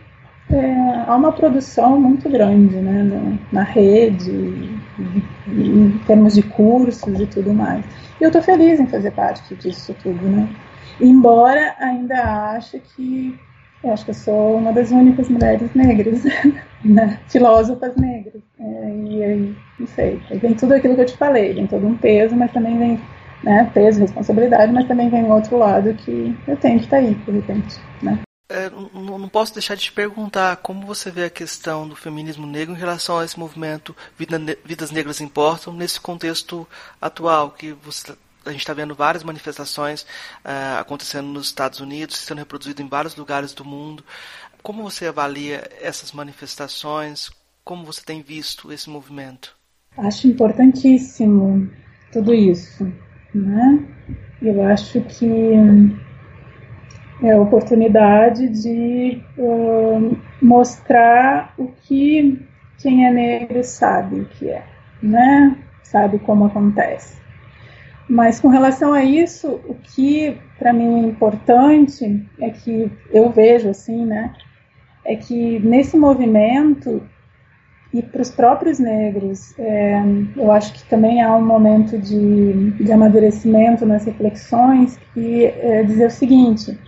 é, há uma produção muito grande né, na, rede, em termos de cursos e tudo mais. E eu estou feliz em fazer parte disso tudo, né? Embora ainda ache que eu acho que eu sou uma das únicas mulheres negras, né? filósofas negras. É, e aí, não sei, aí vem tudo aquilo que eu te falei, vem todo um peso, mas também vem né, peso, responsabilidade, mas também vem um outro lado que eu tenho que estar tá aí, de repente. Né? É, não, não, posso deixar de te perguntar como você vê a questão do feminismo negro em relação a esse movimento Vida, Vidas Negras Importam nesse contexto atual que você, a gente está vendo várias manifestações uh, acontecendo nos Estados Unidos, sendo reproduzido em vários lugares do mundo. Como você avalia essas manifestações? Como você tem visto esse movimento? Acho importantíssimo tudo isso, né? Eu acho que é a oportunidade de uh, mostrar o que quem é negro sabe o que é, né? Sabe como acontece. Mas com relação a isso, o que para mim é importante é que eu vejo assim, né? É que nesse movimento e para os próprios negros, é, eu acho que também há um momento de, de amadurecimento nas reflexões que é dizer o seguinte: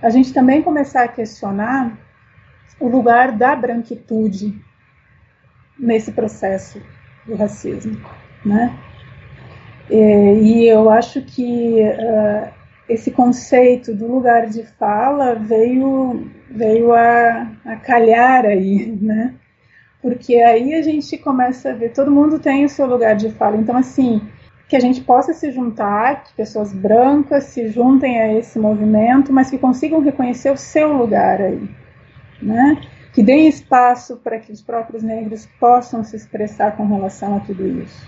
a gente também começar a questionar o lugar da branquitude nesse processo do racismo, né? E, eu acho que uh, esse conceito do lugar de fala veio veio a, a calhar aí, né? Porque aí a gente começa a ver todo mundo tem o seu lugar de fala. Então assim, que a gente possa se juntar, que pessoas brancas se juntem a esse movimento, mas que consigam reconhecer o seu lugar aí, né? Que deem espaço para que os próprios negros possam se expressar com relação a tudo isso.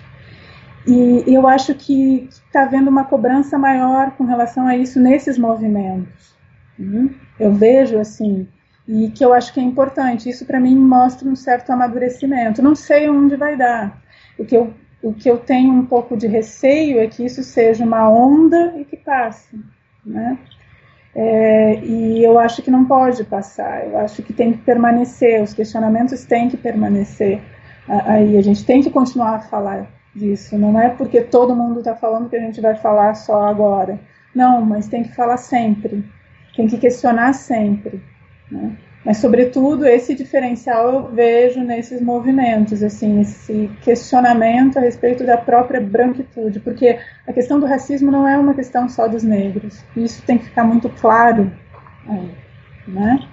E eu acho que está havendo uma cobrança maior com relação a isso nesses movimentos. Né? Eu vejo assim, e que eu acho que é importante. Isso para mim mostra um certo amadurecimento. Não sei onde vai dar. O que eu o que eu tenho um pouco de receio é que isso seja uma onda e que passe, né? É, e eu acho que não pode passar, eu acho que tem que permanecer, os questionamentos têm que permanecer. Aí a gente tem que continuar a falar disso, não é porque todo mundo está falando que a gente vai falar só agora. Não, mas tem que falar sempre, tem que questionar sempre. Né? Mas, sobretudo, esse diferencial eu vejo nesses movimentos, assim, esse questionamento a respeito da própria branquitude, porque a questão do racismo não é uma questão só dos negros. Isso tem que ficar muito claro, né?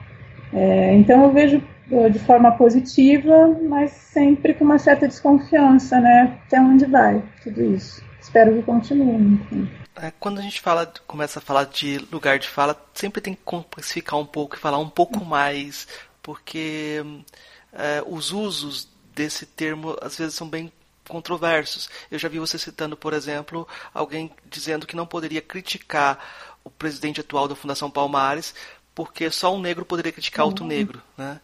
É, então, eu vejo de forma positiva, mas sempre com uma certa desconfiança, né? Até onde vai tudo isso? Espero que continue. Enfim. É, quando a gente fala, começa a falar de lugar de fala, sempre tem que complexificar um pouco e falar um pouco mais, porque é, os usos desse termo às vezes são bem controversos. Eu já vi você citando, por exemplo, alguém dizendo que não poderia criticar o presidente atual da Fundação Palmares porque só um negro poderia criticar outro uhum. negro, né?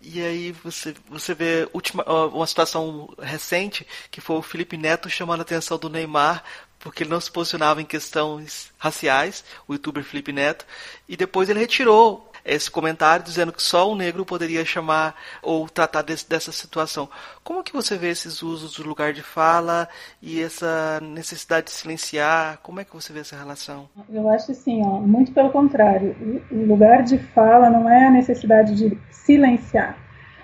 E aí você, você vê última, uma situação recente que foi o Felipe Neto chamando a atenção do Neymar porque ele não se posicionava em questões raciais, o youtuber Felipe Neto, e depois ele retirou esse comentário dizendo que só um negro poderia chamar ou tratar desse, dessa situação. Como que você vê esses usos do lugar de fala e essa necessidade de silenciar? Como é que você vê essa relação? Eu acho assim, ó, muito pelo contrário. O lugar de fala não é a necessidade de silenciar.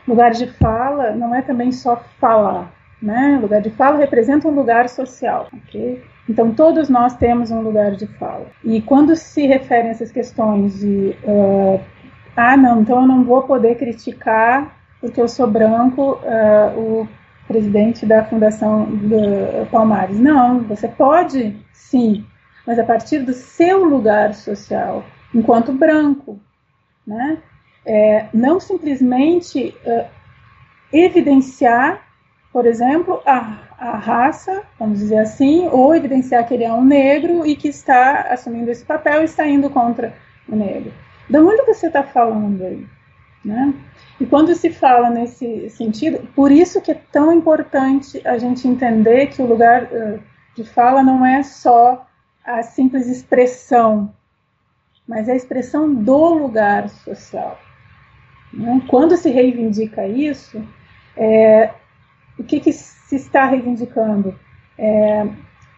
O lugar de fala não é também só falar. Né? O lugar de fala representa um lugar social, ok? Então, todos nós temos um lugar de fala. E quando se referem a essas questões de, uh, ah, não, então eu não vou poder criticar porque eu sou branco, uh, o presidente da Fundação do Palmares. Não, você pode, sim, mas a partir do seu lugar social, enquanto branco, né? É, não simplesmente uh, evidenciar, por exemplo, a a raça, vamos dizer assim, ou evidenciar que ele é um negro e que está assumindo esse papel e está indo contra o negro. De onde você está falando aí? Né? E quando se fala nesse sentido, por isso que é tão importante a gente entender que o lugar uh, de fala não é só a simples expressão, mas é a expressão do lugar social. Né? Quando se reivindica isso, é, o que, que se está reivindicando? É,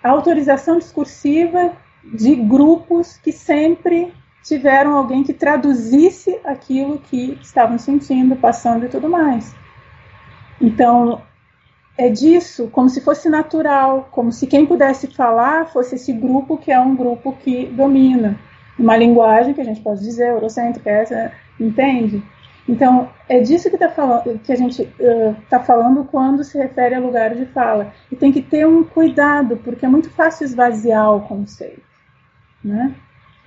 a autorização discursiva de grupos que sempre tiveram alguém que traduzisse aquilo que estavam sentindo, passando e tudo mais. Então, é disso como se fosse natural, como se quem pudesse falar fosse esse grupo que é um grupo que domina. Uma linguagem que a gente pode dizer, eurocêntrica, essa, entende? Então, é disso que, tá falando, que a gente está uh, falando quando se refere a lugar de fala. E tem que ter um cuidado, porque é muito fácil esvaziar o conceito. Né?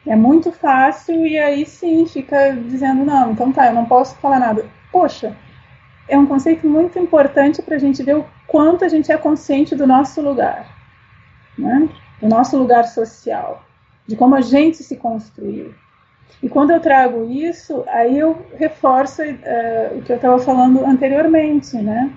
É muito fácil e aí sim fica dizendo: não, então tá, eu não posso falar nada. Poxa, é um conceito muito importante para a gente ver o quanto a gente é consciente do nosso lugar, né? do nosso lugar social, de como a gente se construiu. E quando eu trago isso, aí eu reforço uh, o que eu estava falando anteriormente, né?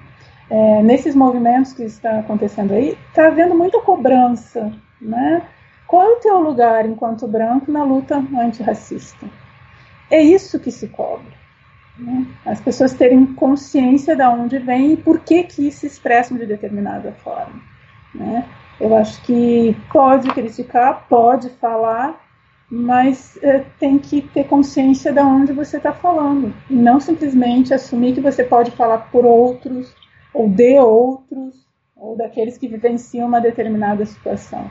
É, nesses movimentos que está acontecendo aí, está havendo muita cobrança, né? Qual é o teu lugar enquanto branco na luta antirracista? É isso que se cobra. Né? As pessoas terem consciência de onde vem e por que que se expressam de determinada forma. Né? Eu acho que pode criticar, pode falar, mas é, tem que ter consciência de onde você está falando e não simplesmente assumir que você pode falar por outros ou de outros ou daqueles que vivenciam uma determinada situação.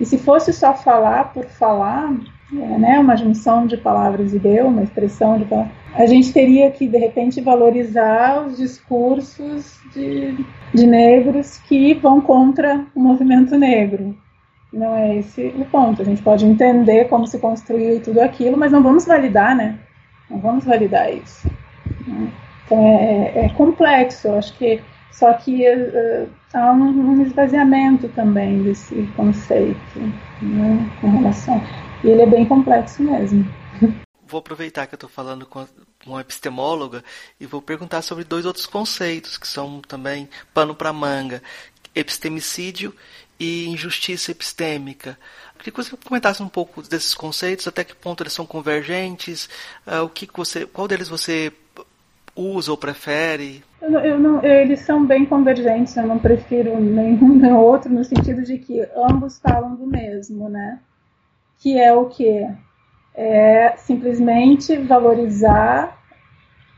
E se fosse só falar por falar, é, né, uma junção de palavras e deu, uma expressão de palavras, a gente teria que, de repente, valorizar os discursos de, de negros que vão contra o movimento negro. Não é esse o ponto. A gente pode entender como se construiu tudo aquilo, mas não vamos validar, né? Não vamos validar isso. Então é, é, é complexo. Acho que só que uh, há um, um, esvaziamento também desse conceito né, com relação. E ele é bem complexo mesmo. Vou aproveitar que eu estou falando com uma epistemóloga e vou perguntar sobre dois outros conceitos que são também pano para manga: epistemicídio e injustiça epistêmica. Queria que você comentasse um pouco desses conceitos, até que ponto eles são convergentes, uh, o que você, qual deles você usa ou prefere? Eu não, eu não, eles são bem convergentes, eu não prefiro nenhum nem outro, no sentido de que ambos falam do mesmo, né? Que é o que? É simplesmente valorizar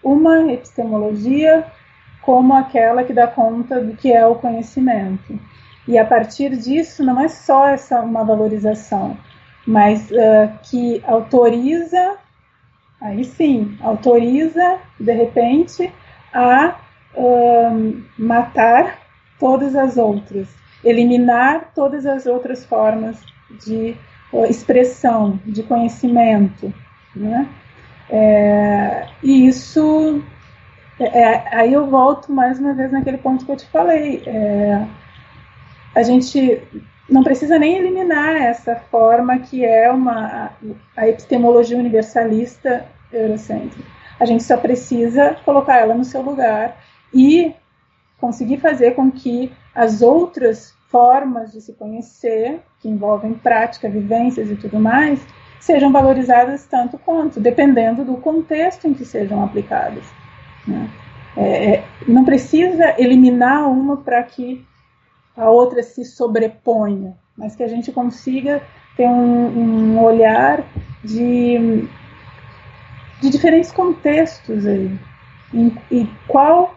uma epistemologia como aquela que dá conta do que é o conhecimento. E a partir disso, não é só essa uma valorização, mas uh, que autoriza, aí sim, autoriza, de repente, a uh, matar todas as outras, eliminar todas as outras formas de uh, expressão, de conhecimento. Né? É, e isso é, é, aí eu volto mais uma vez naquele ponto que eu te falei. É, a gente não precisa nem eliminar essa forma que é uma a epistemologia universalista eurocêntrica. A gente só precisa colocar ela no seu lugar e conseguir fazer com que as outras formas de se conhecer, que envolvem prática, vivências e tudo mais, sejam valorizadas tanto quanto, dependendo do contexto em que sejam aplicadas. Né? É, é, não precisa eliminar uma para que a outra se sobreponha, mas que a gente consiga ter um, um olhar de, de diferentes contextos aí. E, e qual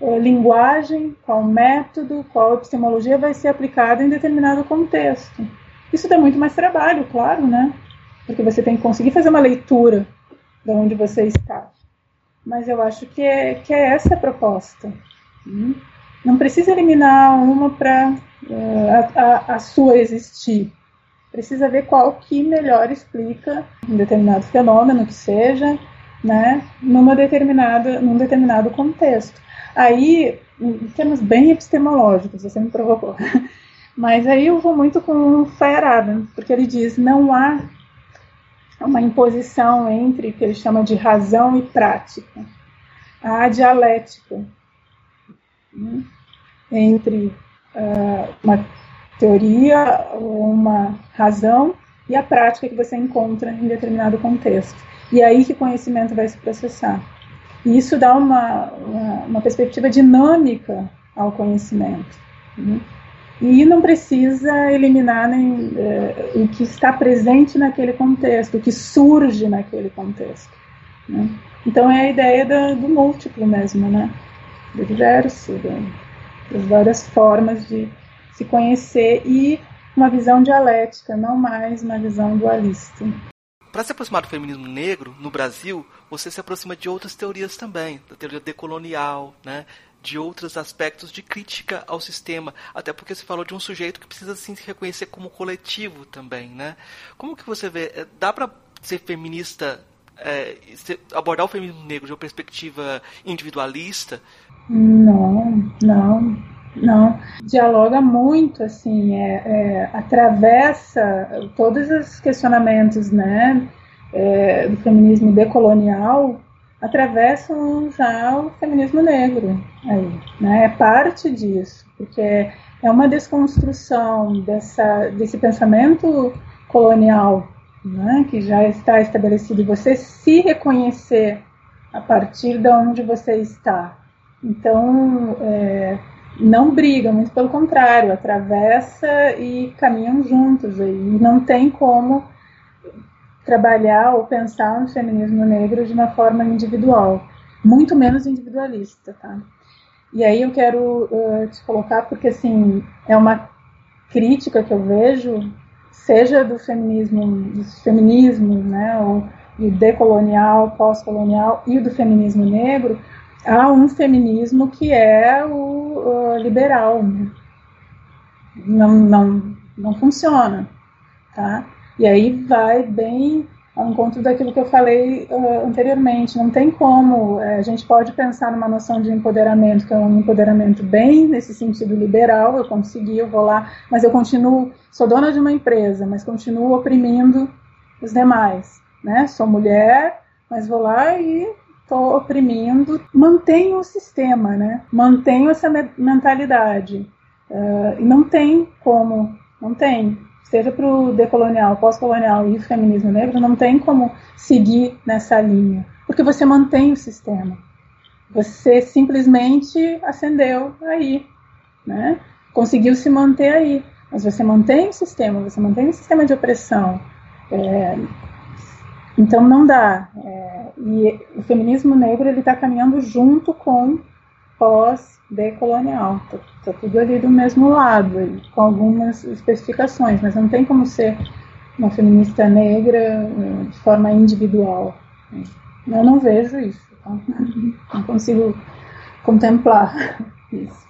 é, linguagem, qual método, qual epistemologia vai ser aplicada em determinado contexto. Isso dá muito mais trabalho, claro, né? Porque você tem que conseguir fazer uma leitura de onde você está mas eu acho que é, que é essa a proposta. Hum? Não precisa eliminar uma para uh, eh, a, a, sua existir. Precisa ver qual que melhor explica um determinado fenômeno que seja, né, numa determinada, num determinado contexto. Aí, em termos bem epistemológicos, você me provocou. Mas aí eu vou muito com o Feyerabend, porque ele diz não há uma imposição entre o que ele chama de razão e prática. a dialética né, entre uh, uma teoria ou uma razão e a prática que você encontra em determinado contexto. E é aí que o conhecimento vai se processar. E isso dá uma, uma, uma perspectiva dinâmica ao conhecimento. Né? E não precisa eliminar nem, é, o que está presente naquele contexto, o que surge naquele contexto. Né? Então é a ideia do, do múltiplo mesmo, né? Do diverso, das várias formas de se conhecer e uma visão dialética, não mais uma visão dualista. Para se aproximar do feminismo negro no Brasil, você se aproxima de outras teorias também, da teoria decolonial, né, de outros aspectos de crítica ao sistema, até porque você falou de um sujeito que precisa assim, se reconhecer como coletivo também, né? Como que você vê? É, dá para ser feminista, é, abordar o feminismo negro de uma perspectiva individualista? Não, não, não. Dialoga muito, assim, é, é atravessa todos os questionamentos, né, é, do feminismo decolonial atravessam já o feminismo negro aí, né? É parte disso, porque é uma desconstrução dessa, desse pensamento colonial, né? Que já está estabelecido você se reconhecer a partir de onde você está. Então, é, não briga, muito pelo contrário, atravessa e caminham juntos. E não tem como trabalhar ou pensar no feminismo negro de uma forma individual, muito menos individualista, tá? E aí eu quero uh, te colocar porque assim é uma crítica que eu vejo, seja do feminismo, dos feminismos, né, ou do decolonial, pós-colonial e do feminismo negro, há um feminismo que é o uh, liberal, né? não, não, não funciona, tá? E aí vai bem ao encontro daquilo que eu falei uh, anteriormente. Não tem como. Uh, a gente pode pensar numa noção de empoderamento, que é um empoderamento bem nesse sentido liberal. Eu consegui, eu vou lá, mas eu continuo. Sou dona de uma empresa, mas continuo oprimindo os demais. Né? Sou mulher, mas vou lá e estou oprimindo. Mantenho o sistema, né? mantenho essa mentalidade. Uh, e não tem como, não tem seja para o decolonial, pós-colonial e feminismo negro, não tem como seguir nessa linha, porque você mantém o sistema. Você simplesmente ascendeu aí, né? Conseguiu se manter aí, mas você mantém o sistema, você mantém o sistema de opressão. É, então não dá. É, e o feminismo negro ele está caminhando junto com pós-decolonial. Está tá tudo ali do mesmo lado, com algumas especificações, mas não tem como ser uma feminista negra eh, de forma individual. Eu não vejo isso. Tá? Não consigo contemplar isso.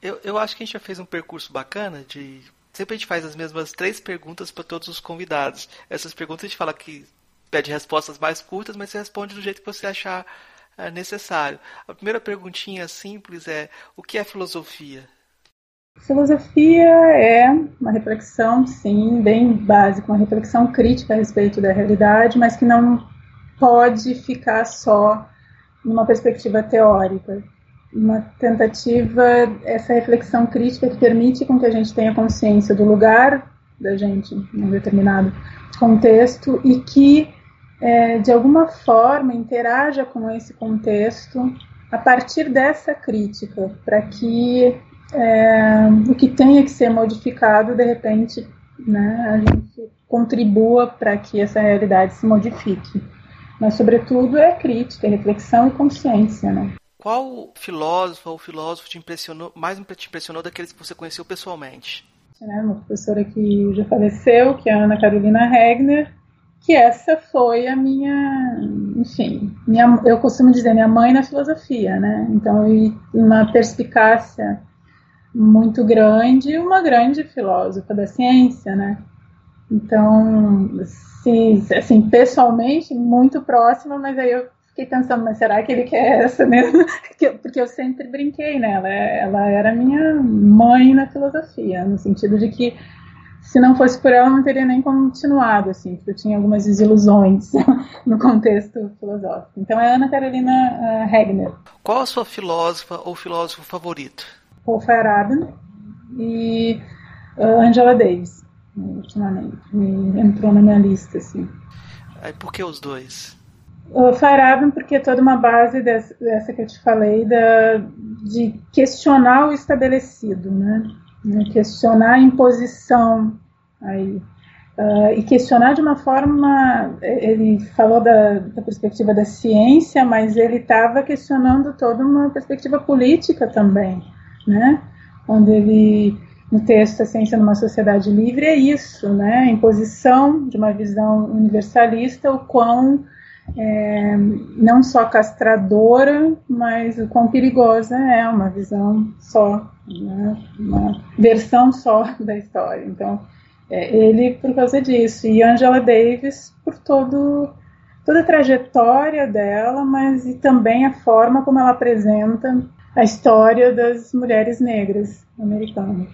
Eu, eu acho que a gente já fez um percurso bacana de. Sempre a gente faz as mesmas três perguntas para todos os convidados. Essas perguntas a gente fala que pede respostas mais curtas, mas você responde do jeito que você achar é, necessário. A primeira perguntinha simples é: o que é filosofia? Filosofia é uma reflexão, sim, bem básica, uma reflexão crítica a respeito da realidade, mas que não pode ficar só numa perspectiva teórica. Uma tentativa, essa reflexão crítica que permite com que a gente tenha consciência do lugar da gente em um determinado contexto e que, é, de alguma forma, interaja com esse contexto a partir dessa crítica, para que é, o que tenha que ser modificado, de repente, né, a gente contribua para que essa realidade se modifique. Mas, sobretudo, é crítica, é reflexão e consciência. Né? Qual filósofo ou filósofo te impressionou, mais te impressionou daqueles que você conheceu pessoalmente? Né, uma professora que já faleceu, que é a Ana Carolina Regner, que essa foi a minha, enfim, minha, eu costumo dizer minha mãe na filosofia, né? Então, uma perspicácia muito grande e uma grande filósofa da ciência, né? Então, se, assim, pessoalmente, muito próxima, mas aí eu fiquei pensando, mas será que ele quer essa mesmo? Porque eu sempre brinquei nela, ela era minha mãe na filosofia, no sentido de que se não fosse por ela, não teria nem continuado, assim, porque eu tinha algumas desilusões no contexto filosófico. Então é Ana Carolina Regner. Qual a sua filósofa ou filósofo favorito? Paul Feyerabend e uh, Angela Davis, ultimamente. Me entrou na minha lista, assim. Aí por que os dois? O porque é toda uma base dessa, dessa que eu te falei da, de questionar o estabelecido, né? Questionar a imposição aí. Uh, e questionar de uma forma. Ele falou da, da perspectiva da ciência, mas ele estava questionando toda uma perspectiva política também né? Onde ele no texto A Ciência numa Sociedade Livre é isso, né? A imposição de uma visão universalista, o quão é, não só castradora, mas o quão perigosa é uma visão só, né? uma versão só da história. Então, é, ele por causa disso, e Angela Davis por todo, toda a trajetória dela, mas e também a forma como ela apresenta a história das mulheres negras americanas.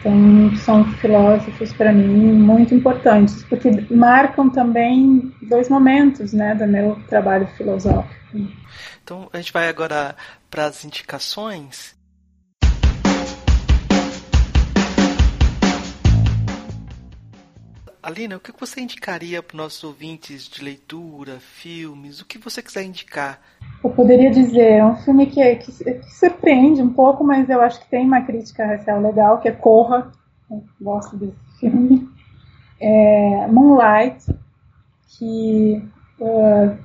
Então, são filósofos para mim muito importantes, porque marcam também dois momentos né, do meu trabalho filosófico. Então, a gente vai agora para as indicações. Alina, o que você indicaria para os nossos ouvintes de leitura, filmes, o que você quiser indicar? Eu poderia dizer, é um filme que, é, que, que, surpreende um pouco, mas eu acho que tem uma crítica racial legal, que é Corra. Eu gosto desse filme. É Moonlight, que uh,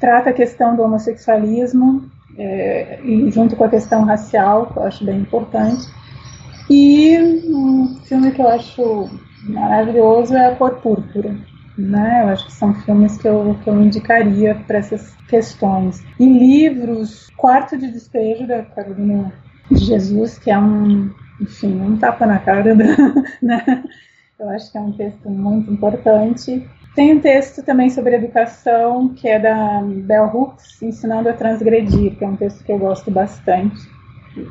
trata a questão do homossexualismo é, e junto com a questão racial, que eu acho bem importante. E um filme que eu acho maravilhoso é A Cor Púrpura. Né? Eu acho que são filmes que eu, que eu indicaria para essas questões. E livros, Quarto de Despejo, da Carolina de Jesus, que é um, enfim, um tapa na cara, da, né? Eu acho que é um texto muito importante. Tem um texto também sobre educação, que é da Bell Hooks, Ensinando a Transgredir, que é um texto que eu gosto bastante.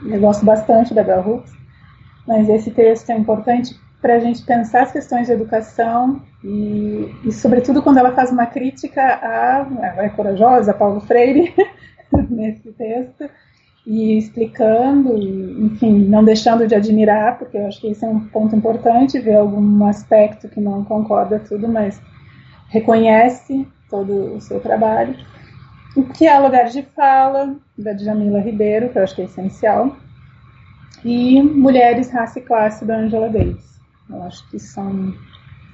Eu gosto bastante da Bell Hooks, mas esse texto é importante para a gente pensar as questões de educação e, e, sobretudo, quando ela faz uma crítica a. Ela é corajosa, a Paulo Freire, nesse texto, e explicando, e, enfim, não deixando de admirar, porque eu acho que isso é um ponto importante, ver algum aspecto que não concorda tudo, mas reconhece todo o seu trabalho. O que é Lugar de Fala, da Djamila Ribeiro, que eu acho que é essencial, e Mulheres, Raça e Classe, da Angela Davis. Eu acho que são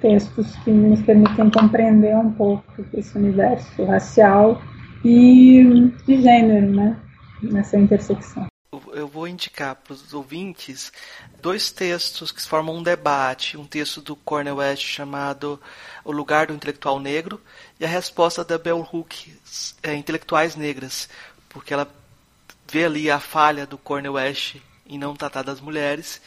textos que nos permitem compreender um pouco esse universo racial e de gênero, né? Nessa intersecção. Eu vou indicar para os ouvintes dois textos que formam um debate. Um texto do Cornel West chamado O Lugar do Intelectual Negro e a resposta da Bell Hook, é, Intelectuais Negras, porque ela vê ali a falha do Cornel West em não tratar das mulheres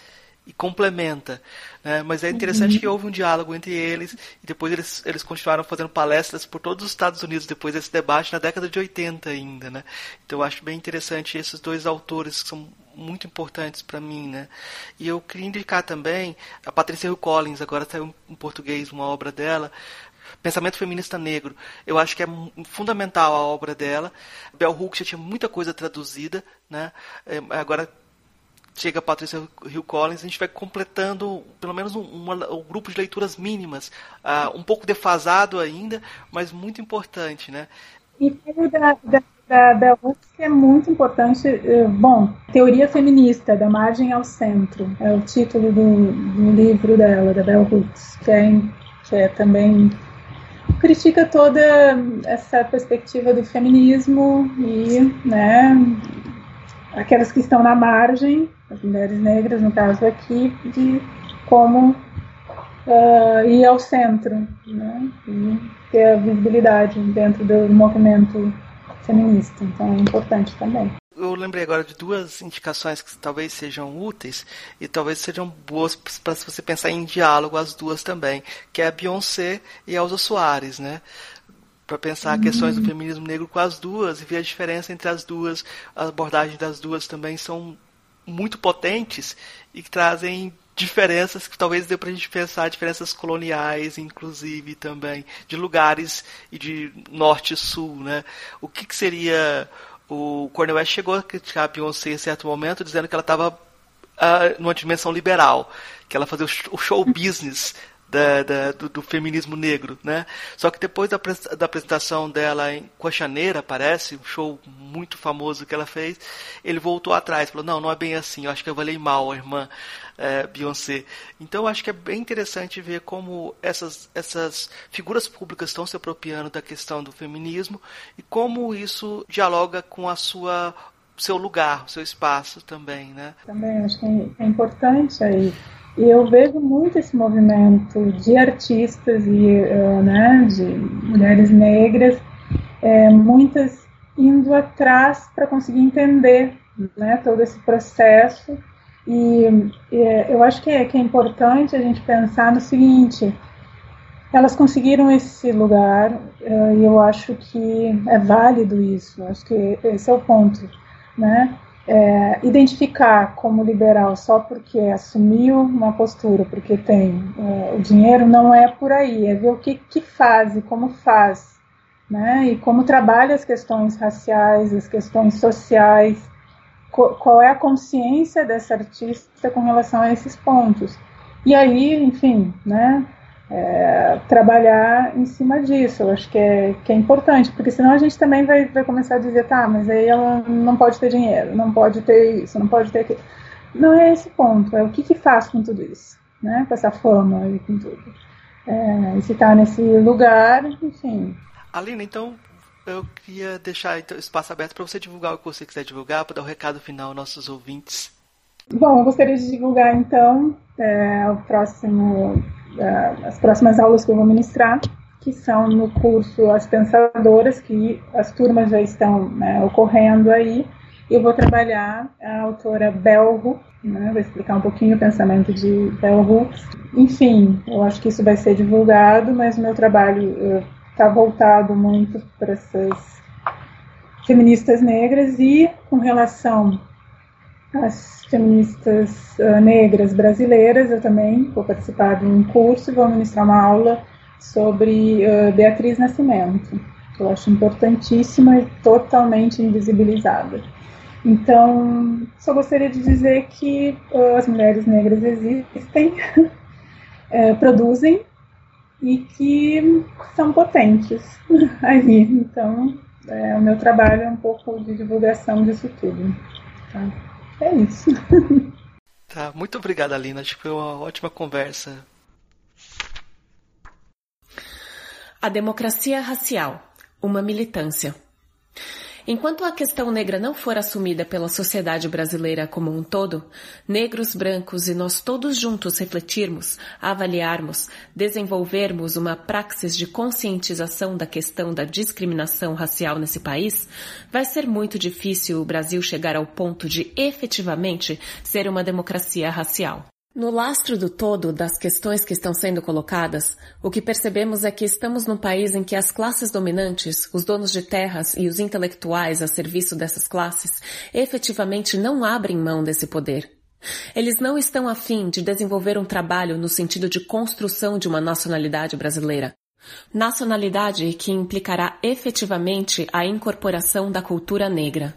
e complementa. Né? Mas é interessante uhum. que houve um diálogo entre eles e depois eles, eles continuaram fazendo palestras por todos os Estados Unidos depois desse debate na década de 80 ainda. Né? Então eu acho bem interessante esses dois autores que são muito importantes para mim, né? E eu queria indicar também a Patrícia Hill Collins, agora saiu em português uma obra dela, Pensamento Feminista Negro. Eu acho que é fundamental a obra dela. Bell Hooks já tinha muita coisa traduzida, né? É, agora chega a Patrícia Hill Collins, a gente vai completando pelo menos um, um grupo de leituras mínimas, uh, um pouco defasado ainda, mas muito importante, né? E o da, da, da Hooks é muito importante, eh, bom, Teoria Feminista, da Margem ao Centro, é o título do, do livro dela, da Bell Hooks, que é, que é também critica toda essa perspectiva do feminismo e, né, aquelas que estão na margem, as mulheres negras, no caso aqui, de como uh, ir ao centro né, e ter a visibilidade dentro do movimento feminista. Então é importante também. Eu lembrei agora de duas indicações que talvez sejam úteis e talvez sejam boas para você pensar em diálogo as duas também, que é a Beyoncé e a Elza Soares, né? Para pensar questões do feminismo negro com as duas e ver a diferença entre as duas. As abordagens das duas também são muito potentes e trazem diferenças que talvez dê para a gente pensar, diferenças coloniais, inclusive também, de lugares e de norte e sul, né? O que, que seria... O Cornel West chegou a criticar a Beyoncé em certo momento, dizendo que ela estava uh, numa dimensão liberal, que ela fazia o show business da, da, do, do, feminismo negro, né? Só que depois da, da apresentação dela em Cochaneira, parece, um show muito famoso que ela fez, ele voltou atrás, falou, não, não é bem assim, eu acho que eu falei mal a irmã é, Beyoncé. Então eu acho que é bem interessante ver como essas, essas figuras públicas estão se apropriando da questão do feminismo e como isso dialoga com a sua seu lugar, seu espaço também, né? Também acho que é importante aí e eu vejo muito esse movimento de artistas e uh, né, de mulheres negras, é, muitas indo atrás para conseguir entender né, todo esse processo. E, e eu acho que é, que é importante a gente pensar no seguinte: elas conseguiram esse lugar uh, e eu acho que é válido isso. Acho que esse é o ponto, né? É, identificar como liberal só porque assumiu uma postura, porque tem é, o dinheiro, não é por aí, é ver o que, que faz e como faz, né? e como trabalha as questões raciais, as questões sociais, qual é a consciência dessa artista com relação a esses pontos. E aí, enfim, né? É, trabalhar em cima disso. Eu acho que é, que é importante, porque senão a gente também vai, vai começar a dizer, tá, mas aí ela não pode ter dinheiro, não pode ter isso, não pode ter aquilo. Não é esse ponto, é o que, que faz com tudo isso, né? Com essa fama e com tudo. É, e se está nesse lugar, enfim. Aline, então eu queria deixar então, espaço aberto para você divulgar o que você quiser divulgar, para dar o um recado final aos nossos ouvintes. Bom, eu gostaria de divulgar então é, o próximo as próximas aulas que eu vou ministrar, que são no curso As Pensadoras, que as turmas já estão né, ocorrendo aí. Eu vou trabalhar a autora Hooks, né, vou explicar um pouquinho o pensamento de Hooks. Enfim, eu acho que isso vai ser divulgado, mas o meu trabalho está voltado muito para essas feministas negras e com relação as feministas uh, negras brasileiras. Eu também vou participar de um curso e vou ministrar uma aula sobre uh, Beatriz Nascimento, que eu acho importantíssima e totalmente invisibilizada. Então, só gostaria de dizer que uh, as mulheres negras existem, produzem e que são potentes aí. Então, é, o meu trabalho é um pouco de divulgação disso tudo. Tá? É isso. Tá, muito obrigado, Alina. Acho que foi uma ótima conversa. A democracia racial, uma militância. Enquanto a questão negra não for assumida pela sociedade brasileira como um todo, negros, brancos e nós todos juntos refletirmos, avaliarmos, desenvolvermos uma praxis de conscientização da questão da discriminação racial nesse país, vai ser muito difícil o Brasil chegar ao ponto de efetivamente ser uma democracia racial. No lastro do todo das questões que estão sendo colocadas, o que percebemos é que estamos num país em que as classes dominantes, os donos de terras e os intelectuais a serviço dessas classes, efetivamente não abrem mão desse poder. Eles não estão afim de desenvolver um trabalho no sentido de construção de uma nacionalidade brasileira. Nacionalidade que implicará efetivamente a incorporação da cultura negra.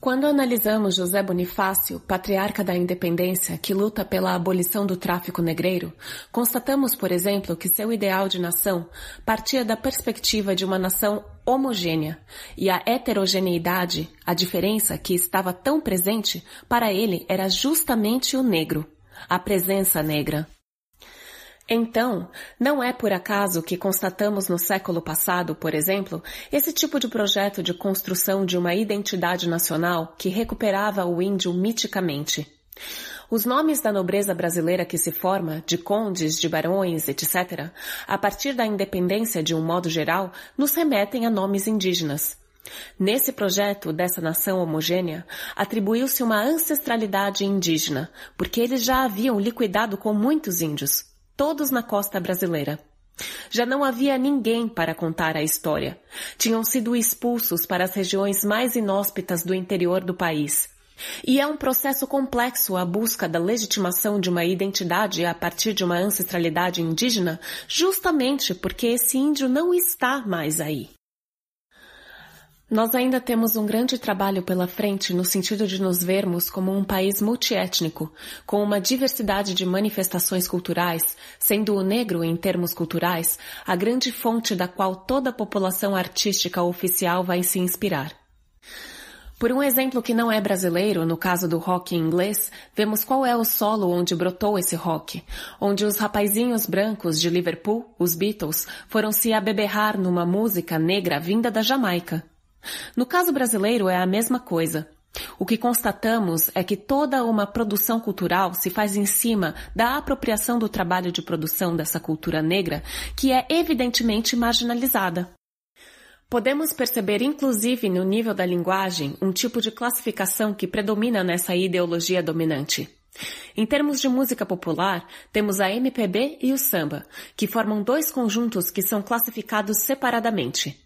Quando analisamos José Bonifácio, patriarca da independência que luta pela abolição do tráfico negreiro, constatamos, por exemplo, que seu ideal de nação partia da perspectiva de uma nação homogênea e a heterogeneidade, a diferença que estava tão presente, para ele era justamente o negro, a presença negra. Então, não é por acaso que constatamos no século passado, por exemplo, esse tipo de projeto de construção de uma identidade nacional que recuperava o índio miticamente. Os nomes da nobreza brasileira que se forma, de condes, de barões, etc., a partir da independência de um modo geral, nos remetem a nomes indígenas. Nesse projeto dessa nação homogênea, atribuiu-se uma ancestralidade indígena, porque eles já haviam liquidado com muitos índios todos na costa brasileira. Já não havia ninguém para contar a história. Tinham sido expulsos para as regiões mais inóspitas do interior do país. E é um processo complexo a busca da legitimação de uma identidade a partir de uma ancestralidade indígena, justamente porque esse índio não está mais aí. Nós ainda temos um grande trabalho pela frente no sentido de nos vermos como um país multiétnico, com uma diversidade de manifestações culturais, sendo o negro, em termos culturais, a grande fonte da qual toda a população artística oficial vai se inspirar. Por um exemplo que não é brasileiro, no caso do rock inglês, vemos qual é o solo onde brotou esse rock, onde os rapazinhos brancos de Liverpool, os Beatles, foram se abeberrar numa música negra vinda da Jamaica. No caso brasileiro é a mesma coisa. O que constatamos é que toda uma produção cultural se faz em cima da apropriação do trabalho de produção dessa cultura negra, que é evidentemente marginalizada. Podemos perceber, inclusive, no nível da linguagem, um tipo de classificação que predomina nessa ideologia dominante. Em termos de música popular, temos a MPB e o samba, que formam dois conjuntos que são classificados separadamente.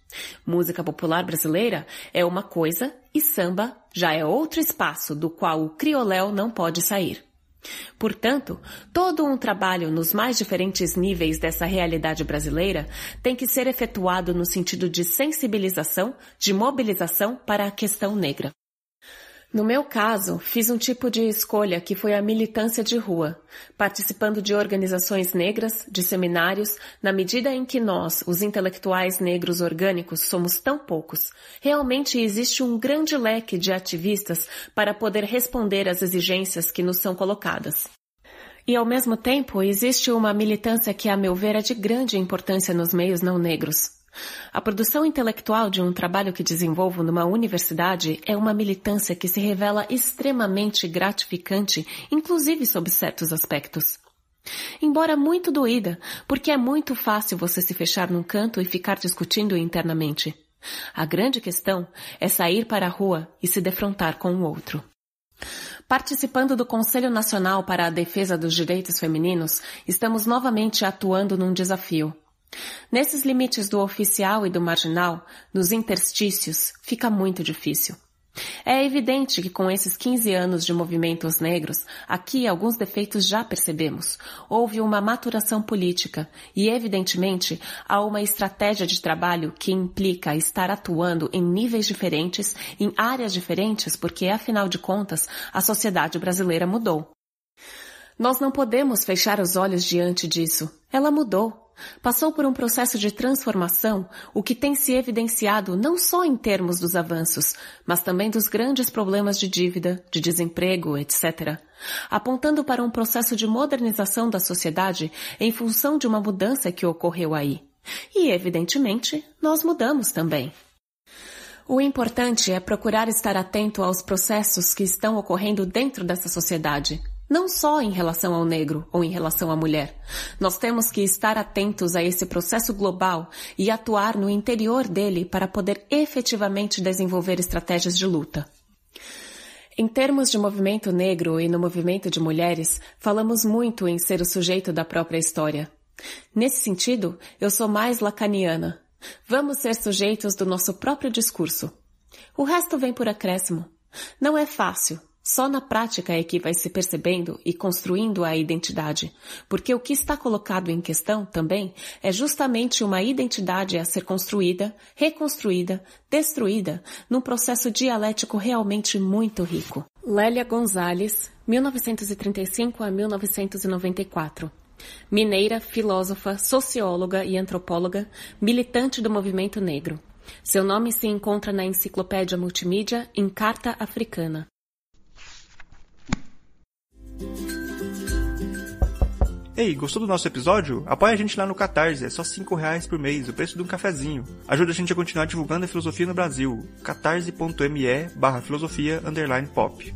Música popular brasileira é uma coisa e samba já é outro espaço do qual o crioléu não pode sair. Portanto, todo um trabalho nos mais diferentes níveis dessa realidade brasileira tem que ser efetuado no sentido de sensibilização, de mobilização para a questão negra. No meu caso, fiz um tipo de escolha que foi a militância de rua, participando de organizações negras, de seminários, na medida em que nós, os intelectuais negros orgânicos, somos tão poucos. Realmente existe um grande leque de ativistas para poder responder às exigências que nos são colocadas. E ao mesmo tempo, existe uma militância que, a meu ver, é de grande importância nos meios não negros. A produção intelectual de um trabalho que desenvolvo numa universidade é uma militância que se revela extremamente gratificante, inclusive sob certos aspectos. Embora muito doída, porque é muito fácil você se fechar num canto e ficar discutindo internamente. A grande questão é sair para a rua e se defrontar com o outro. Participando do Conselho Nacional para a Defesa dos Direitos Femininos, estamos novamente atuando num desafio Nesses limites do oficial e do marginal, nos interstícios, fica muito difícil. É evidente que com esses 15 anos de movimentos negros, aqui alguns defeitos já percebemos. Houve uma maturação política e, evidentemente, há uma estratégia de trabalho que implica estar atuando em níveis diferentes, em áreas diferentes, porque, afinal de contas, a sociedade brasileira mudou. Nós não podemos fechar os olhos diante disso. Ela mudou passou por um processo de transformação, o que tem se evidenciado não só em termos dos avanços, mas também dos grandes problemas de dívida, de desemprego, etc., apontando para um processo de modernização da sociedade em função de uma mudança que ocorreu aí. E, evidentemente, nós mudamos também. O importante é procurar estar atento aos processos que estão ocorrendo dentro dessa sociedade, não só em relação ao negro ou em relação à mulher. Nós temos que estar atentos a esse processo global e atuar no interior dele para poder efetivamente desenvolver estratégias de luta. Em termos de movimento negro e no movimento de mulheres, falamos muito em ser o sujeito da própria história. Nesse sentido, eu sou mais lacaniana, Vamos ser sujeitos do nosso próprio discurso. O resto vem por acréscimo. Não é fácil. Só na prática é que vai se percebendo e construindo a identidade, porque o que está colocado em questão também é justamente uma identidade a ser construída, reconstruída, destruída, num processo dialético realmente muito rico. Lélia Gonzalez, 1935 a 1994 Mineira, filósofa, socióloga e antropóloga, militante do movimento negro. Seu nome se encontra na enciclopédia multimídia em Carta Africana. Ei, gostou do nosso episódio? Apoie a gente lá no Catarse, é só 5 reais por mês, o preço de um cafezinho. Ajuda a gente a continuar divulgando a filosofia no Brasil. catarse.me barra filosofia underline pop.